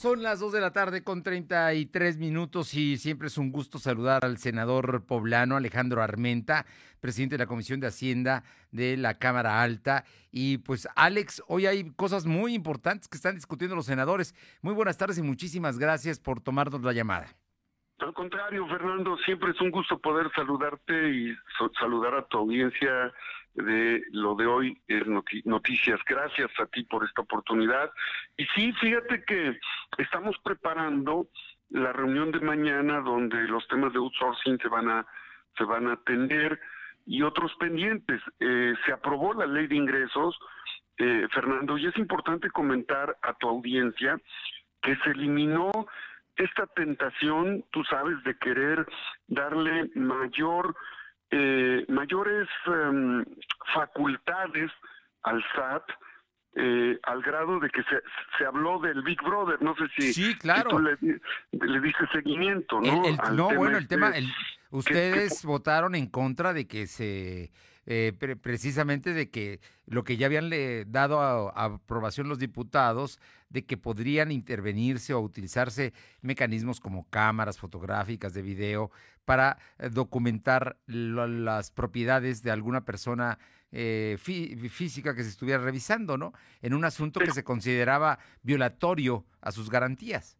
Son las 2 de la tarde con 33 minutos y siempre es un gusto saludar al senador poblano Alejandro Armenta, presidente de la Comisión de Hacienda de la Cámara Alta. Y pues Alex, hoy hay cosas muy importantes que están discutiendo los senadores. Muy buenas tardes y muchísimas gracias por tomarnos la llamada. Al contrario, Fernando, siempre es un gusto poder saludarte y saludar a tu audiencia de lo de hoy es noticias. Gracias a ti por esta oportunidad. Y sí, fíjate que estamos preparando la reunión de mañana donde los temas de outsourcing se van a se van a atender y otros pendientes. Eh, se aprobó la ley de ingresos, eh, Fernando, y es importante comentar a tu audiencia que se eliminó esta tentación, tú sabes, de querer darle mayor eh, mayores em, facultades al SAT eh, al grado de que se, se habló del Big Brother, no sé si, sí, claro. tú le, le diste seguimiento, ¿no? no, bueno, el este tema, ustedes votaron en contra de que se eh, precisamente de que lo que ya habían le dado a, aprobación los diputados, de que podrían intervenirse o utilizarse mecanismos como cámaras fotográficas de video para eh, documentar las propiedades de alguna persona eh, física que se estuviera revisando, ¿no? En un asunto que se consideraba violatorio a sus garantías.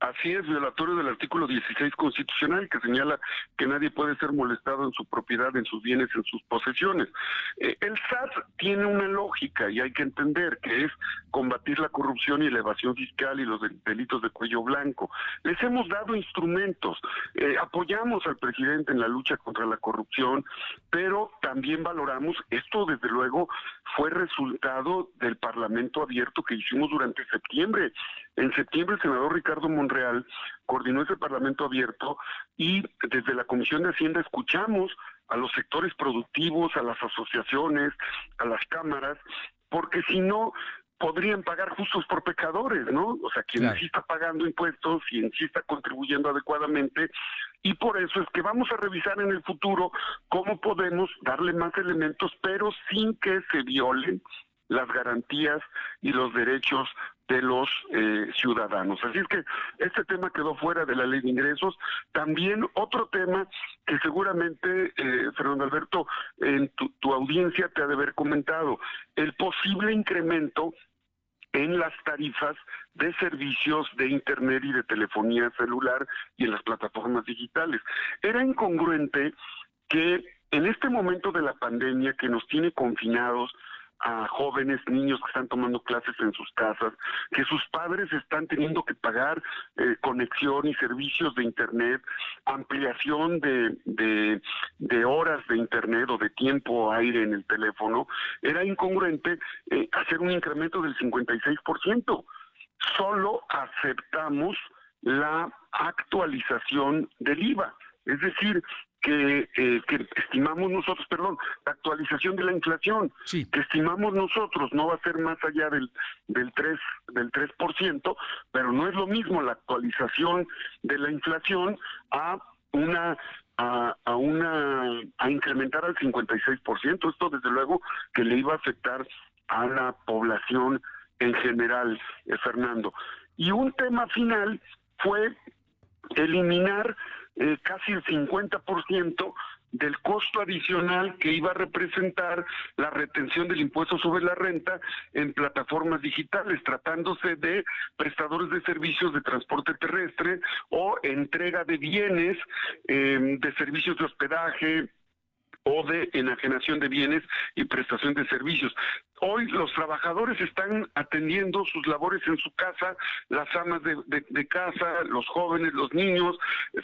Así es, violatorio del artículo 16 constitucional que señala que nadie puede ser molestado en su propiedad, en sus bienes, en sus posesiones. Eh, el SAT tiene una lógica y hay que entender que es combatir la corrupción y la evasión fiscal y los delitos de cuello blanco. Les hemos dado instrumentos, eh, apoyamos al presidente en la lucha contra la corrupción, pero también valoramos, esto desde luego fue resultado del Parlamento abierto que hicimos durante septiembre. En septiembre el senador Ricardo Monreal coordinó ese Parlamento abierto y desde la Comisión de Hacienda escuchamos a los sectores productivos, a las asociaciones, a las cámaras, porque si no podrían pagar justos por pecadores, ¿no? O sea, quien sí está pagando impuestos, quien sí está contribuyendo adecuadamente, y por eso es que vamos a revisar en el futuro cómo podemos darle más elementos, pero sin que se violen las garantías y los derechos de los eh, ciudadanos. Así es que este tema quedó fuera de la ley de ingresos. También otro tema que seguramente, eh, Fernando Alberto, en tu, tu audiencia te ha de haber comentado, el posible incremento en las tarifas de servicios de Internet y de telefonía celular y en las plataformas digitales. Era incongruente que en este momento de la pandemia que nos tiene confinados, a jóvenes, niños que están tomando clases en sus casas, que sus padres están teniendo que pagar eh, conexión y servicios de Internet, ampliación de, de, horas de Internet o de tiempo aire en el teléfono, era incongruente eh, hacer un incremento del 56%. Solo aceptamos la actualización del IVA. Es decir, que, eh, que estimamos nosotros, perdón, la actualización de la inflación, que estimamos nosotros no va a ser más allá del, del 3 del 3%, pero no es lo mismo la actualización de la inflación a una a, a una a incrementar al 56%, esto desde luego que le iba a afectar a la población en general, eh, Fernando. Y un tema final fue eliminar eh, casi el 50% del costo adicional que iba a representar la retención del impuesto sobre la renta en plataformas digitales, tratándose de prestadores de servicios de transporte terrestre o entrega de bienes, eh, de servicios de hospedaje, o de enajenación de bienes y prestación de servicios. Hoy los trabajadores están atendiendo sus labores en su casa, las amas de, casa, los jóvenes, los niños,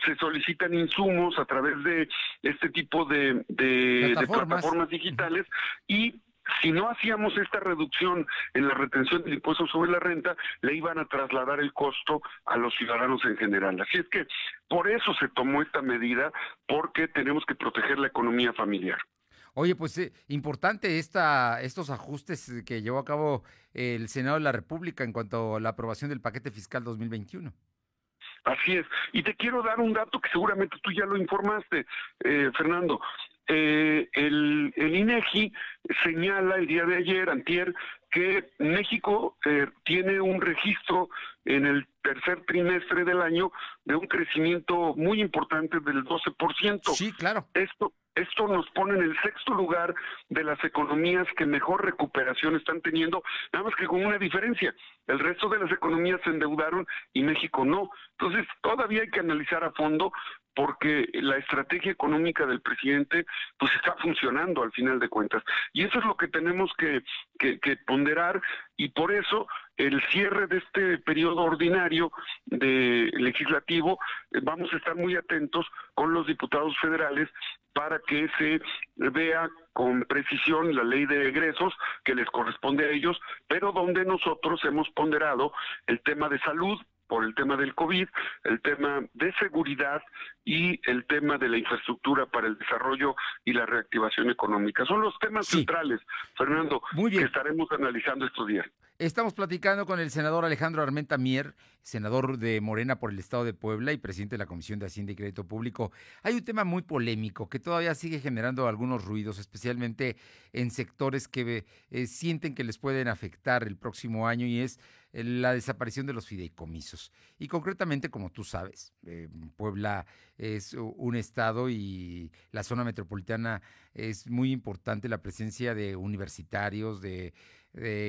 se solicitan insumos a través de este tipo de, de plataformas digitales y si no hacíamos esta reducción en la retención del impuesto sobre la renta, le iban a trasladar el costo a los ciudadanos en general. Así es que por eso se tomó esta medida, porque tenemos que proteger la economía familiar. Oye, pues eh, importante esta, estos ajustes que llevó a cabo el Senado de la República en cuanto a la aprobación del paquete fiscal 2021. Así es. Y te quiero dar un dato que seguramente tú ya lo informaste, eh, Fernando. Eh, el, el INEGI señala el día de ayer, antier, que México eh, tiene un registro en el tercer trimestre del año de un crecimiento muy importante del 12%. Sí, claro. Esto esto nos pone en el sexto lugar de las economías que mejor recuperación están teniendo, nada más que con una diferencia. El resto de las economías se endeudaron y México no. Entonces, todavía hay que analizar a fondo porque la estrategia económica del presidente pues está funcionando al final de cuentas. Y eso es lo que tenemos que, ponderar y por eso el cierre de este periodo ordinario de legislativo eh, vamos a estar muy atentos con los diputados federales para que se vea con precisión la ley de egresos que les corresponde a ellos, pero donde nosotros hemos ponderado el tema de salud, por el tema del COVID, el tema de seguridad y el tema de la infraestructura para el desarrollo y la reactivación económica. Son los temas centrales, Fernando, que estaremos analizando estos días. Estamos platicando con el senador Alejandro Armenta Mier, senador de Morena por el Estado de Puebla y presidente de la Comisión de Hacienda y Crédito Público. Hay un tema muy polémico que todavía sigue generando algunos ruidos, especialmente en sectores que eh, sienten que les pueden afectar el próximo año y es la desaparición de los fideicomisos. Y concretamente, como tú sabes, eh, Puebla es un estado y la zona metropolitana es muy importante la presencia de universitarios, de,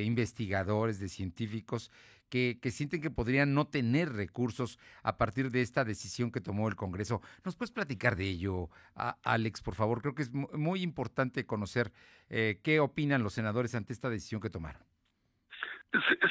investigadores, de científicos que, sienten que podrían no tener recursos a partir de esta decisión que tomó el Congreso. ¿Nos puedes platicar de ello, Alex, por favor? Creo que es muy importante conocer eh, qué opinan los senadores ante esta decisión que tomaron.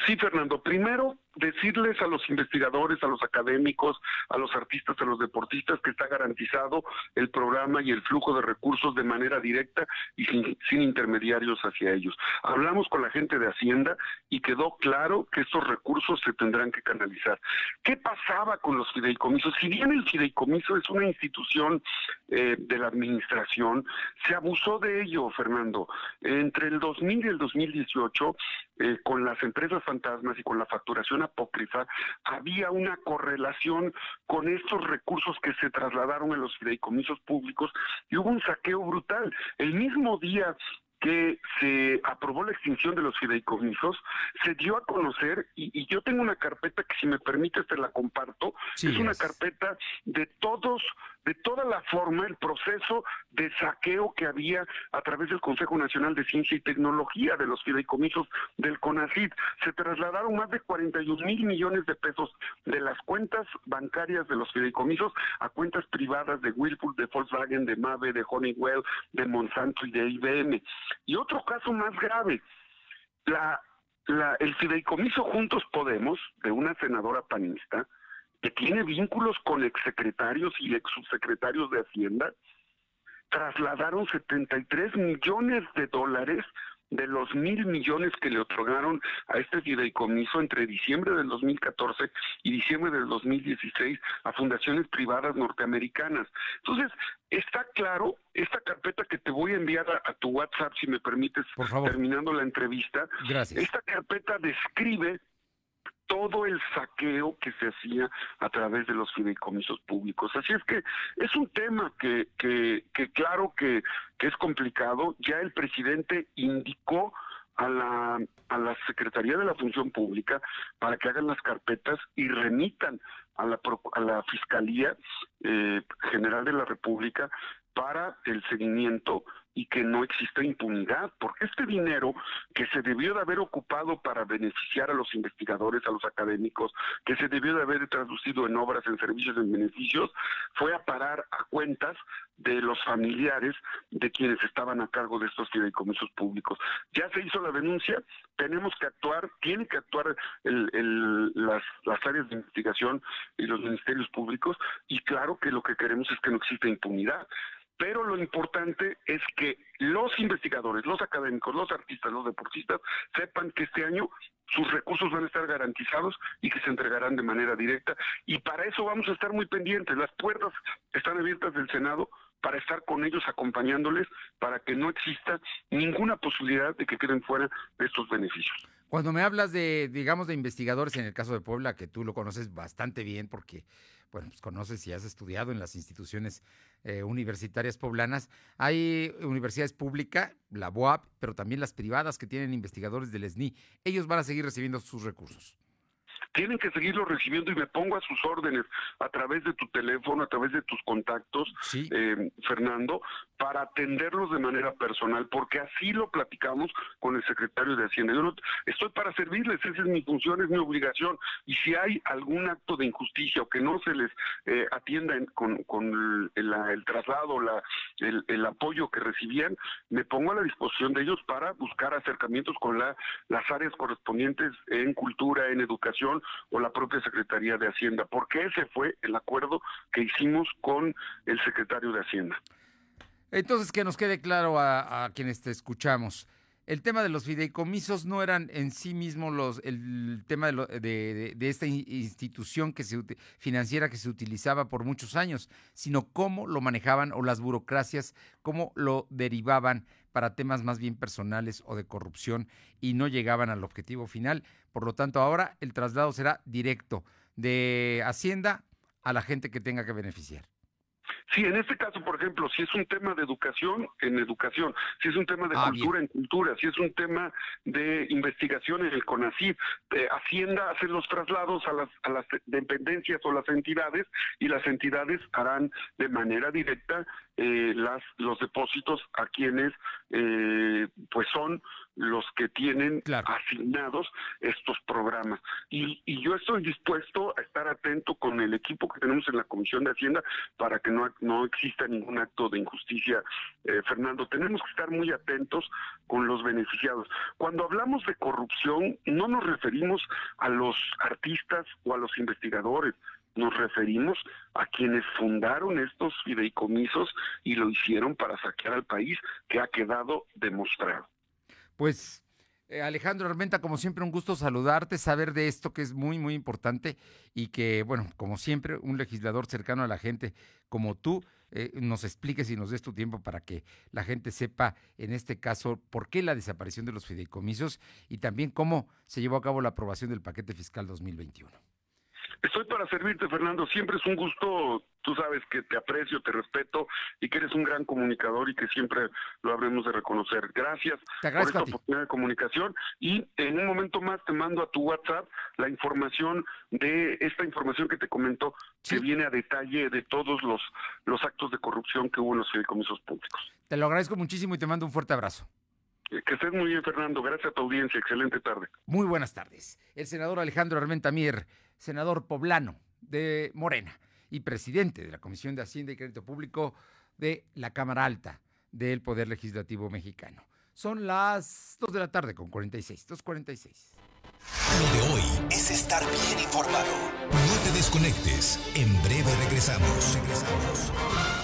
Sí, Fernando. Primero, decirles a los investigadores, a los académicos, a los artistas, a los deportistas que está garantizado el programa y el flujo de recursos de manera directa y sin, intermediarios hacia ellos. Hablamos con la gente de Hacienda y quedó claro que estos recursos se tendrán que canalizar. ¿Qué pasaba con los fideicomisos? Si bien el fideicomiso es una institución eh, de la administración, se abusó de ello, Fernando. Entre el 2000 y el 2018, eh, con las empresas fantasmas y con la facturación apócrifa, había una correlación con estos recursos que se trasladaron en los fideicomisos públicos y hubo un saqueo brutal. El mismo día que se aprobó la extinción de los fideicomisos, se dio a conocer, y, yo tengo una carpeta que si me permite te la comparto, es una carpeta de todos de toda la forma, el proceso de saqueo que había a través del Consejo Nacional de Ciencia y Tecnología, de los fideicomisos del CONACID. Se trasladaron más de 41 mil millones de pesos de las cuentas bancarias de los fideicomisos a cuentas privadas de Whirlpool, de Volkswagen, de Mave, de Honeywell, de Monsanto y de IBM. Y otro caso más grave, la, la, el fideicomiso Juntos Podemos, de una senadora panista, que tiene vínculos con exsecretarios y ex subsecretarios de Hacienda, trasladaron 73 millones de dólares de los mil millones que le otorgaron a este fideicomiso entre diciembre del 2014 y diciembre del 2016 a fundaciones privadas norteamericanas. Entonces, está claro, esta carpeta que te voy a enviar a, tu WhatsApp, si me permites, terminando la entrevista, esta carpeta describe todo el saqueo que se hacía a través de los fideicomisos públicos. Así es que es un tema que, que, que claro que, que es complicado. Ya el presidente indicó a la, a la Secretaría de la Función Pública para que hagan las carpetas y remitan a la, a la Fiscalía eh, General de la República para el seguimiento y que no exista impunidad, porque este dinero que se debió de haber ocupado para beneficiar a los investigadores, a los académicos, que se debió de haber traducido en obras, en servicios, en beneficios, fue a parar a cuentas de los familiares de quienes estaban a cargo de estos fideicomisos públicos. Ya se hizo la denuncia, tenemos que actuar, tienen que actuar las, las áreas de investigación y los ministerios públicos, y claro que lo que queremos es que no exista impunidad. Pero lo importante es que los investigadores, los académicos, los artistas, los deportistas sepan que este año sus recursos van a estar garantizados y que se entregarán de manera directa. Y para eso vamos a estar muy pendientes. Las puertas están abiertas del Senado para estar con ellos acompañándoles para que no exista ninguna posibilidad de que queden fuera de estos beneficios. Cuando me hablas de, digamos, de investigadores en el caso de Puebla, que tú lo conoces bastante bien porque bueno, pues conoces y has estudiado en las instituciones eh, universitarias poblanas. Hay universidades públicas, la BOAP, pero también las privadas que tienen investigadores del SNI. Ellos van a seguir recibiendo sus recursos tienen que seguirlo recibiendo y me pongo a sus órdenes a través de tu teléfono, a través de tus contactos, eh, Fernando, para atenderlos de manera personal, porque así lo platicamos con el secretario de Hacienda. Yo no, estoy para servirles, esa es mi función, es mi obligación, y si hay algún acto de injusticia o que no se les eh, atienda con, con el, traslado, la, el, el, apoyo que recibían, me pongo a la disposición de ellos para buscar acercamientos con la, las áreas correspondientes en cultura, en educación, o la propia Secretaría de Hacienda, porque ese fue el acuerdo que hicimos con el secretario de Hacienda. Entonces, que nos quede claro a, quienes te escuchamos. El tema de los fideicomisos no eran en sí mismos los, el tema de, de, esta institución que se, financiera que se utilizaba por muchos años, sino cómo lo manejaban o las burocracias, cómo lo derivaban para temas más bien personales o de corrupción y no llegaban al objetivo final. Por lo tanto, ahora el traslado será directo de Hacienda a la gente que tenga que beneficiar. Sí, en este caso, por ejemplo, si es un tema de educación, en educación, si es un tema de ah, cultura, en cultura, si es un tema de investigación en el CONACYT, eh, Hacienda hace los traslados a las, a las dependencias o las entidades y las entidades harán de manera directa eh, las, los depósitos a quienes eh, pues son los que tienen asignados estos programas. Y, y, yo estoy dispuesto a estar atento con el equipo que tenemos en la Comisión de Hacienda para que no, no exista ningún acto de injusticia. Eh, Fernando, tenemos que estar muy atentos con los beneficiados. Cuando hablamos de corrupción, no nos referimos a los artistas o a los investigadores, nos referimos a quienes fundaron estos fideicomisos y lo hicieron para saquear al país, que ha quedado demostrado. Pues eh, Alejandro Armenta, como siempre, un gusto saludarte, saber de esto que es muy, muy importante y que, bueno, como siempre, un legislador cercano a la gente como tú, eh, nos expliques y nos des tu tiempo para que la gente sepa, en este caso, por qué la desaparición de los fideicomisos y también cómo se llevó a cabo la aprobación del paquete fiscal 2021. Estoy para servirte, Fernando. Siempre es un gusto, tú sabes que te aprecio, te respeto y que eres un gran comunicador y que siempre lo habremos de reconocer. Gracias por esta oportunidad de comunicación y en un momento más te mando a tu WhatsApp la información de esta información que te comentó que viene a detalle de todos los, los actos de corrupción que hubo en los fideicomisos públicos. Te lo agradezco muchísimo y te mando un fuerte abrazo. Que estés muy bien, Fernando. Gracias a tu audiencia. Excelente tarde. Muy buenas tardes. El senador Alejandro Armenta Mier senador poblano de Morena y presidente de la Comisión de Hacienda y Crédito Público de la Cámara Alta del Poder Legislativo Mexicano. Son las 2 de la tarde con 46, 2.46. Lo de hoy es estar bien informado. No te desconectes. En breve regresamos. Regresamos.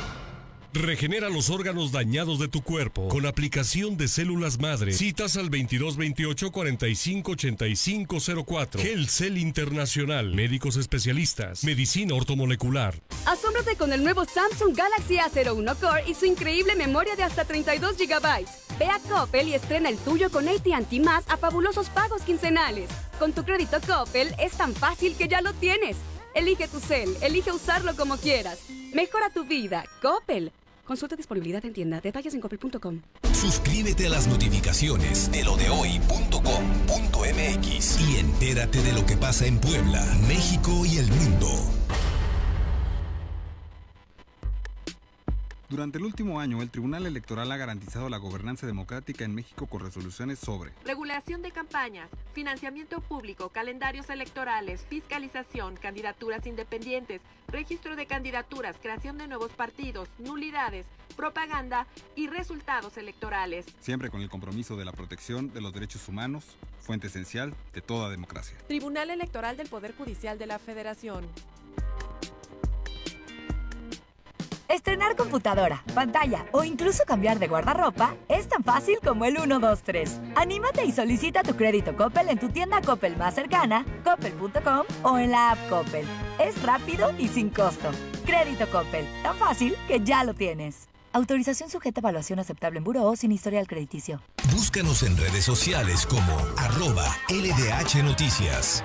Regenera los órganos dañados de tu cuerpo con aplicación de células madre. Citas al 2228 45 85 04. Cell Internacional. Médicos especialistas. Medicina ortomolecular. Asómbrate con el nuevo Samsung Galaxy A01 Core y su increíble memoria de hasta 32 GB. Ve a Coppel y estrena el tuyo con AT&T más a fabulosos pagos quincenales. Con tu crédito Coppel es tan fácil que ya lo tienes. Elige tu cel, elige usarlo como quieras. Mejora tu vida. Coppel. Consulta disponibilidad en tienda. Detalles en coppel.com. Suscríbete a las notificaciones de lo de hoy.com.mx y entérate de lo que pasa en Puebla, México y el mundo. Durante el último año, el Tribunal Electoral ha garantizado la gobernanza democrática en México con resoluciones sobre regulación de campañas, financiamiento público, calendarios electorales, fiscalización, candidaturas independientes, registro de candidaturas, creación de nuevos partidos, nulidades, propaganda y resultados electorales. Siempre con el compromiso de la protección de los derechos humanos, fuente esencial de toda democracia. Tribunal Electoral del Poder Judicial de la Federación. Estrenar computadora, pantalla o incluso cambiar de guardarropa es tan fácil como el 1, 2, 3. Anímate y solicita tu crédito Coppel en tu tienda Coppel más cercana, coppel.com o en la app Coppel. Es rápido y sin costo. Crédito Coppel, tan fácil que ya lo tienes. Autorización sujeta a evaluación aceptable en Buró o sin historial crediticio. Búscanos en redes sociales como arroba LDH Noticias.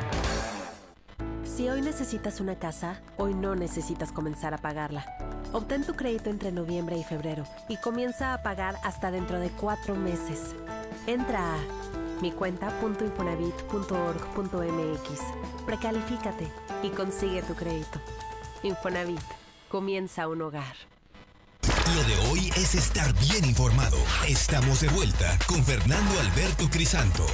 Si hoy necesitas una casa, hoy no necesitas comenzar a pagarla. Obtén tu crédito entre noviembre y febrero y comienza a pagar hasta dentro de cuatro meses. Entra a micuenta.infonavit.org.mx, precalifícate y consigue tu crédito. Infonavit, comienza un hogar. Lo de hoy es estar bien informado. Estamos de vuelta con Fernando Alberto Crisanto.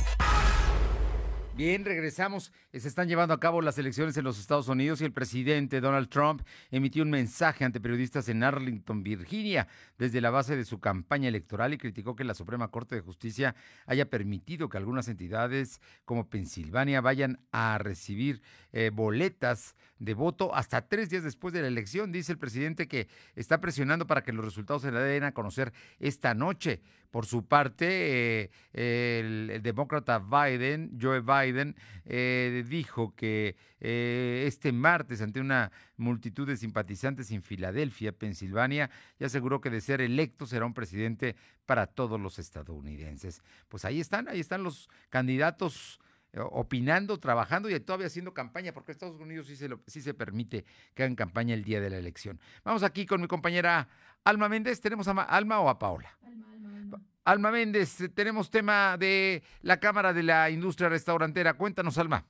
Bien, regresamos. Se están llevando a cabo las elecciones en los Estados Unidos y el presidente Donald Trump emitió un mensaje ante periodistas en Arlington, Virginia, desde la base de su campaña electoral y criticó que la Suprema Corte de Justicia haya permitido que algunas entidades como Pensilvania vayan a recibir eh, boletas de voto hasta tres días después de la elección. Dice el presidente que está presionando para que los resultados se den a conocer esta noche. Por su parte, eh, el, demócrata Biden, Joe Biden, eh, dijo que este martes, ante una multitud de simpatizantes en Filadelfia, Pensilvania, y aseguró que de ser electo será un presidente para todos los estadounidenses. Pues ahí están, ahí están los candidatos opinando, trabajando y todavía haciendo campaña, porque Estados Unidos sí se, lo, sí se permite que hagan campaña el día de la elección. Vamos aquí con mi compañera Alma Méndez. ¿Tenemos a Alma o a Paola? Alma, Alma, Alma. Alma Méndez, tenemos tema de la Cámara de la Industria Restaurantera. Cuéntanos, Alma.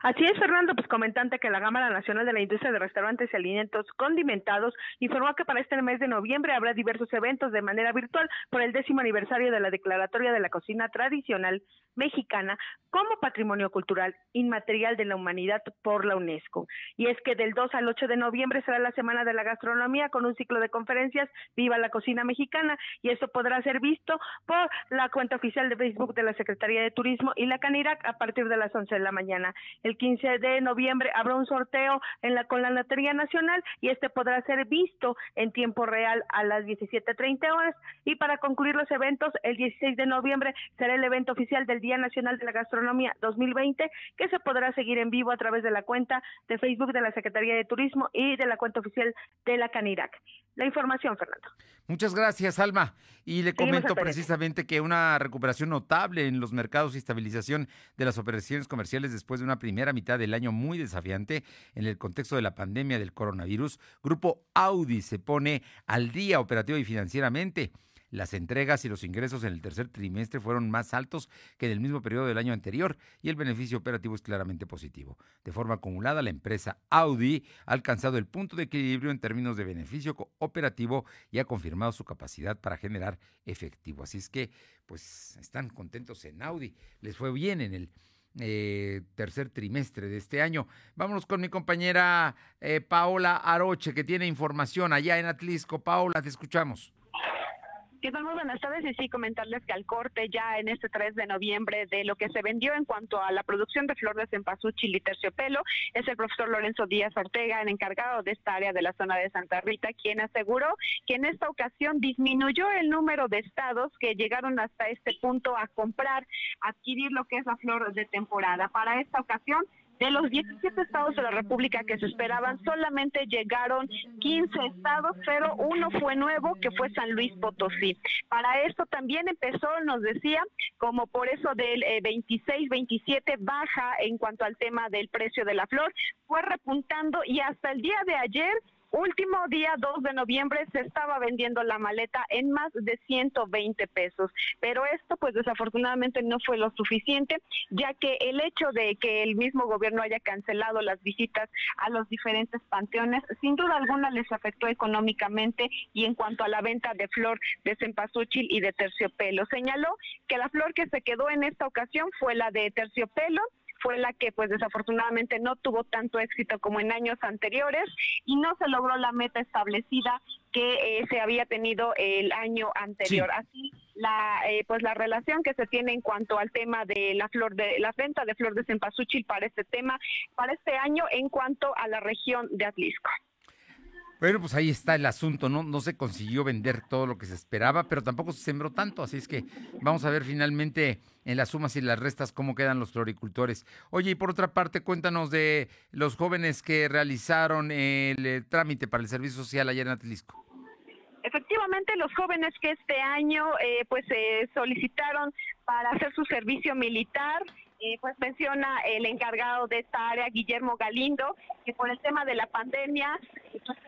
Así es, Fernando, pues comentante que la Cámara Nacional de la Industria de Restaurantes y Alimentos Condimentados informó que para este mes de noviembre habrá diversos eventos de manera virtual por el décimo aniversario de la Declaratoria de la Cocina Tradicional Mexicana como Patrimonio Cultural Inmaterial de la Humanidad por la UNESCO. Y es que del 2 al 8 de noviembre será la Semana de la Gastronomía con un ciclo de conferencias Viva la Cocina Mexicana y esto podrá ser visto por la cuenta oficial de Facebook de la Secretaría de Turismo y la Canirac a partir de las 11 de la mañana. El 15 de noviembre habrá un sorteo en la, con la Lotería Nacional y este podrá ser visto en tiempo real a las 17.30 horas. Y para concluir los eventos, el 16 de noviembre será el evento oficial del Día Nacional de la Gastronomía 2020 que se podrá seguir en vivo a través de la cuenta de Facebook de la Secretaría de Turismo y de la cuenta oficial de la Canirac. La información, Fernando. Muchas gracias, Alma. Y le comento precisamente que una recuperación notable en los mercados y estabilización de las operaciones comerciales después de una primera mitad del año muy desafiante en el contexto de la pandemia del coronavirus, Grupo Audi se pone al día operativo y financieramente. Las entregas y los ingresos en el tercer trimestre fueron más altos que en el mismo periodo del año anterior y el beneficio operativo es claramente positivo. De forma acumulada, la empresa Audi ha alcanzado el punto de equilibrio en términos de beneficio operativo y ha confirmado su capacidad para generar efectivo. Así es que, pues, están contentos en Audi. Les fue bien en el eh, tercer trimestre de este año. Vámonos con mi compañera eh, Paola Aroche, que tiene información allá en Atlisco. Paola, te escuchamos. ¿Qué tal? Muy buenas tardes y sí comentarles que al corte ya en este 3 de noviembre de lo que se vendió en cuanto a la producción de flor de cempasúchil y terciopelo es el profesor Lorenzo Díaz Ortega, el encargado de esta área de la zona de Santa Rita, quien aseguró que en esta ocasión disminuyó el número de estados que llegaron hasta este punto a comprar, adquirir lo que es la flor de temporada. Para esta ocasión de los 17 estados de la República que se esperaban, solamente llegaron 15 estados, pero uno fue nuevo, que fue San Luis Potosí. Para esto también empezó, nos decía, como por eso del 26, 27 baja en cuanto al tema del precio de la flor, fue repuntando y hasta el día de ayer Último día 2 de noviembre se estaba vendiendo la maleta en más de 120 pesos, pero esto pues desafortunadamente no fue lo suficiente, ya que el hecho de que el mismo gobierno haya cancelado las visitas a los diferentes panteones, sin duda alguna les afectó económicamente y en cuanto a la venta de flor de cempasúchil y de terciopelo. Señaló que la flor que se quedó en esta ocasión fue la de terciopelo, fue la que pues desafortunadamente no tuvo tanto éxito como en años anteriores y no se logró la meta establecida que eh, se había tenido el año anterior. Así la eh, pues la relación que se tiene en cuanto al tema de la flor de la venta de flor de cempasúchil para este tema para este año en cuanto a la región de Atlisco. Bueno, pues ahí está el asunto, ¿no? No se consiguió vender todo lo que se esperaba, pero tampoco se sembró tanto, así es que vamos a ver finalmente en las sumas y las restas cómo quedan los floricultores. Oye, y por otra parte, cuéntanos de los jóvenes que realizaron el, eh, trámite para el servicio social allá en Atlisco. Efectivamente, los jóvenes que este año eh, pues se solicitaron para hacer su servicio militar eh, pues menciona el encargado de esta área, Guillermo Galindo, que por el tema de la pandemia, pues,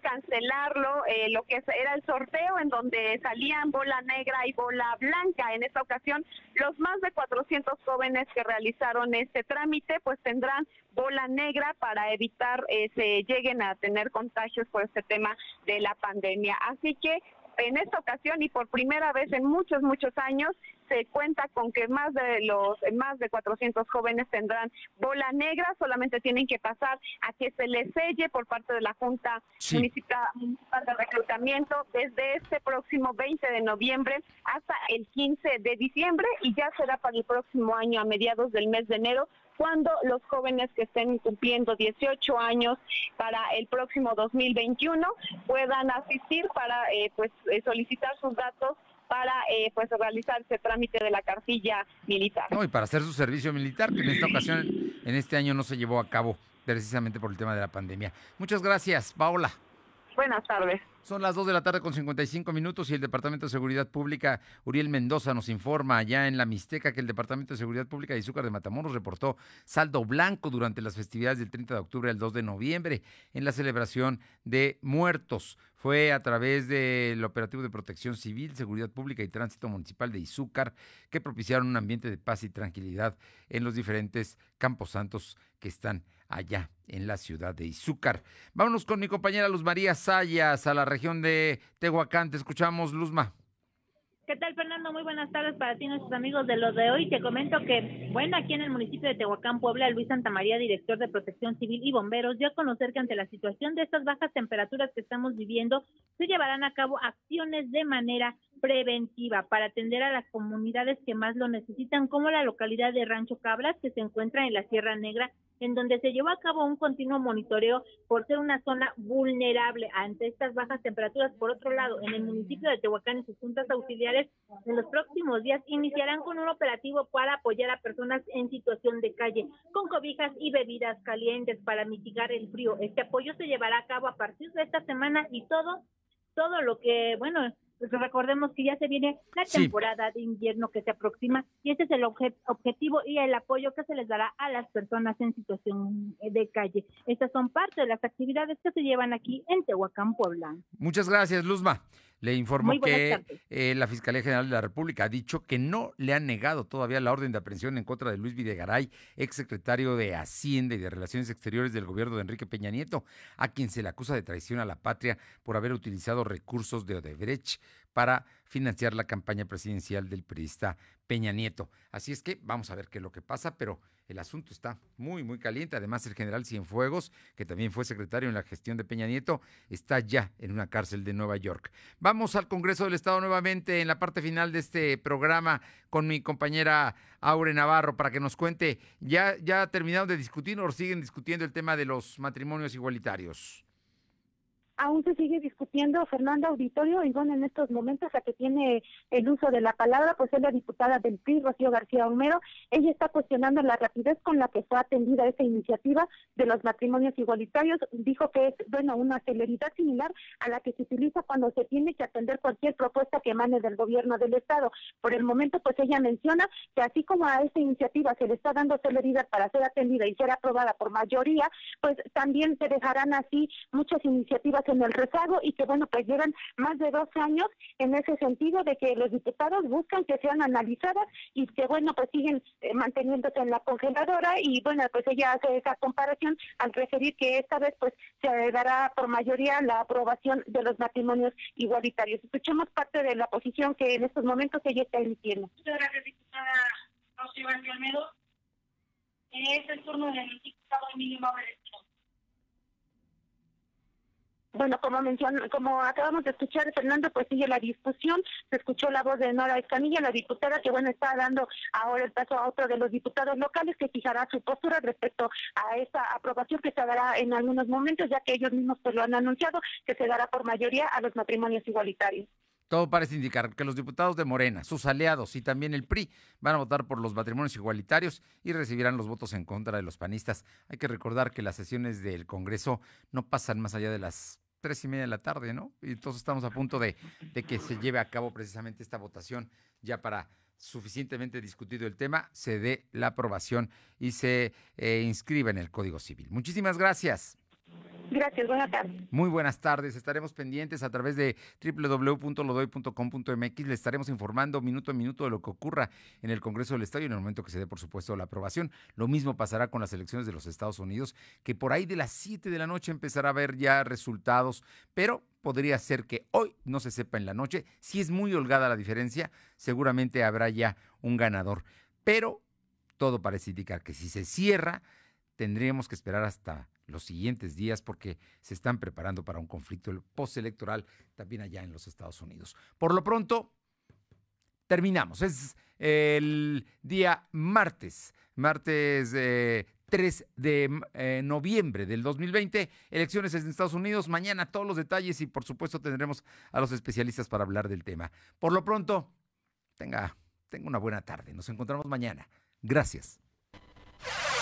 cancelarlo, eh, lo que era el sorteo en donde salían bola negra y bola blanca. En esta ocasión, los más de 400 jóvenes que realizaron este trámite, pues tendrán bola negra para evitar eh, se lleguen a tener contagios por este tema de la pandemia. Así que en esta ocasión y por primera vez en muchos, muchos años, se cuenta con que más de los más de 400 jóvenes tendrán bola negra, solamente tienen que pasar a que se les selle por parte de la Junta Municipal, de Reclutamiento desde este próximo 20 de noviembre hasta el 15 de diciembre y ya será para el próximo año a mediados del mes de enero cuando los jóvenes que estén cumpliendo 18 años para el próximo 2021 puedan asistir para eh, pues eh, solicitar sus datos para eh, pues realizar ese trámite de la cartilla militar. No, y para hacer su servicio militar, que en esta ocasión, en este año no se llevó a cabo precisamente por el tema de la pandemia. Muchas gracias, Paola. Buenas tardes. Son las 2 de la tarde con 55 minutos y el Departamento de Seguridad Pública, Uriel Mendoza, nos informa allá en la Mixteca que el Departamento de Seguridad Pública de Izúcar de Matamoros reportó saldo blanco durante las festividades del 30 de octubre al 2 de noviembre en la celebración de muertos. Fue a través del Operativo de Protección Civil, Seguridad Pública y Tránsito Municipal de Izúcar que propiciaron un ambiente de paz y tranquilidad en los diferentes campos santos que están allá en la ciudad de Izúcar. Vámonos con mi compañera Luz María Sayas a la región de Tehuacán. Te escuchamos, Luzma. ¿Qué tal, Fernando? Muy buenas tardes para ti, nuestros amigos de los de hoy. Te comento que, bueno, aquí en el municipio de Tehuacán, Puebla, Luis Santamaría, director de Protección Civil y Bomberos, dio a conocer que ante la situación de estas bajas temperaturas que estamos viviendo, se llevarán a cabo acciones de manera preventiva para atender a las comunidades que más lo necesitan, como la localidad de Rancho Cabras, que se encuentra en la Sierra Negra, en donde se llevó a cabo un continuo monitoreo por ser una zona vulnerable ante estas bajas temperaturas. Por otro lado, en el municipio de Tehuacán y sus juntas auxiliares, en los próximos días iniciarán con un operativo para apoyar a personas en situación de calle, con cobijas y bebidas calientes para mitigar el frío. Este apoyo se llevará a cabo a partir de esta semana y todo, todo lo que, bueno, pues recordemos que ya se viene la temporada de invierno que se aproxima y ese es el objetivo y el apoyo que se les dará a las personas en situación de calle. Estas son parte de las actividades que se llevan aquí en Tehuacán, Puebla. Muchas gracias, Luzma. Le informo que eh, la Fiscalía General de la República ha dicho que no le han negado todavía la orden de aprehensión en contra de Luis Videgaray, exsecretario de Hacienda y de Relaciones Exteriores del gobierno de Enrique Peña Nieto, a quien se le acusa de traición a la patria por haber utilizado recursos de Odebrecht para financiar la campaña presidencial del periodista Peña Nieto. Así es que vamos a ver qué es lo que pasa, pero el asunto está muy, muy caliente. Además, el general Cienfuegos, que también fue secretario en la gestión de Peña Nieto, está ya en una cárcel de Nueva York. Vamos al Congreso del Estado nuevamente en la parte final de este programa con mi compañera Aure Navarro para que nos cuente, ¿ya, ya terminaron de discutir o siguen discutiendo el tema de los matrimonios igualitarios? Aún se sigue discutiendo Fernanda Auditorio y bueno, en estos momentos a que tiene el uso de la palabra, pues es la diputada del PRI, Rocío García Homero. Ella está cuestionando la rapidez con la que fue atendida esta iniciativa de los matrimonios igualitarios. Dijo que es, bueno, una celeridad similar a la que se utiliza cuando se tiene que atender cualquier propuesta que emane del gobierno del Estado. Por el momento, pues ella menciona que así como a esta iniciativa se le está dando celeridad para ser atendida y ser aprobada por mayoría, pues también se dejarán así muchas iniciativas en el rezago y que bueno, pues llevan más de dos años en ese sentido de que los diputados buscan que sean analizadas y que bueno, pues siguen eh, manteniéndose en la congeladora y bueno, pues ella hace esa comparación al referir que esta vez pues se dará por mayoría la aprobación de los matrimonios igualitarios. Escuchemos parte de la posición que en estos momentos ella está emitiendo. Muchas gracias, diputada Rocío Almedo. Es el turno del diputado Emilio bueno, como mencionó, como acabamos de escuchar, Fernando, pues sigue la discusión. Se escuchó la voz de Nora Escamilla, la diputada, que bueno, está dando ahora el paso a otro de los diputados locales que fijará su postura respecto a esta aprobación que se dará en algunos momentos, ya que ellos mismos pues lo han anunciado, que se dará por mayoría a los matrimonios igualitarios. Todo parece indicar que los diputados de Morena, sus aliados y también el PRI van a votar por los matrimonios igualitarios y recibirán los votos en contra de los panistas. Hay que recordar que las sesiones del Congreso no pasan más allá de las tres y media de la tarde, ¿no? Y entonces estamos a punto de, que se lleve a cabo precisamente esta votación ya para suficientemente discutido el tema, se dé la aprobación y se eh, inscriba en el Código Civil. Muchísimas gracias. Gracias, buenas tardes. Muy buenas tardes. Estaremos pendientes a través de www.lodoy.com.mx. Le estaremos informando minuto a minuto de lo que ocurra en el Congreso del Estado y en el momento que se dé, por supuesto, la aprobación. Lo mismo pasará con las elecciones de los Estados Unidos, que por ahí de las 7 de la noche empezará a haber ya resultados, pero podría ser que hoy no se sepa en la noche. Si es muy holgada la diferencia, seguramente habrá ya un ganador. Pero todo parece indicar que si se cierra, tendríamos que esperar hasta los siguientes días porque se están preparando para un conflicto postelectoral también allá en los Estados Unidos. Por lo pronto, terminamos. Es el día martes, martes 3 de eh, noviembre del 2020, elecciones en Estados Unidos. Mañana todos los detalles y por supuesto tendremos a los especialistas para hablar del tema. Por lo pronto, tenga, tenga una buena tarde. Nos encontramos mañana. Gracias.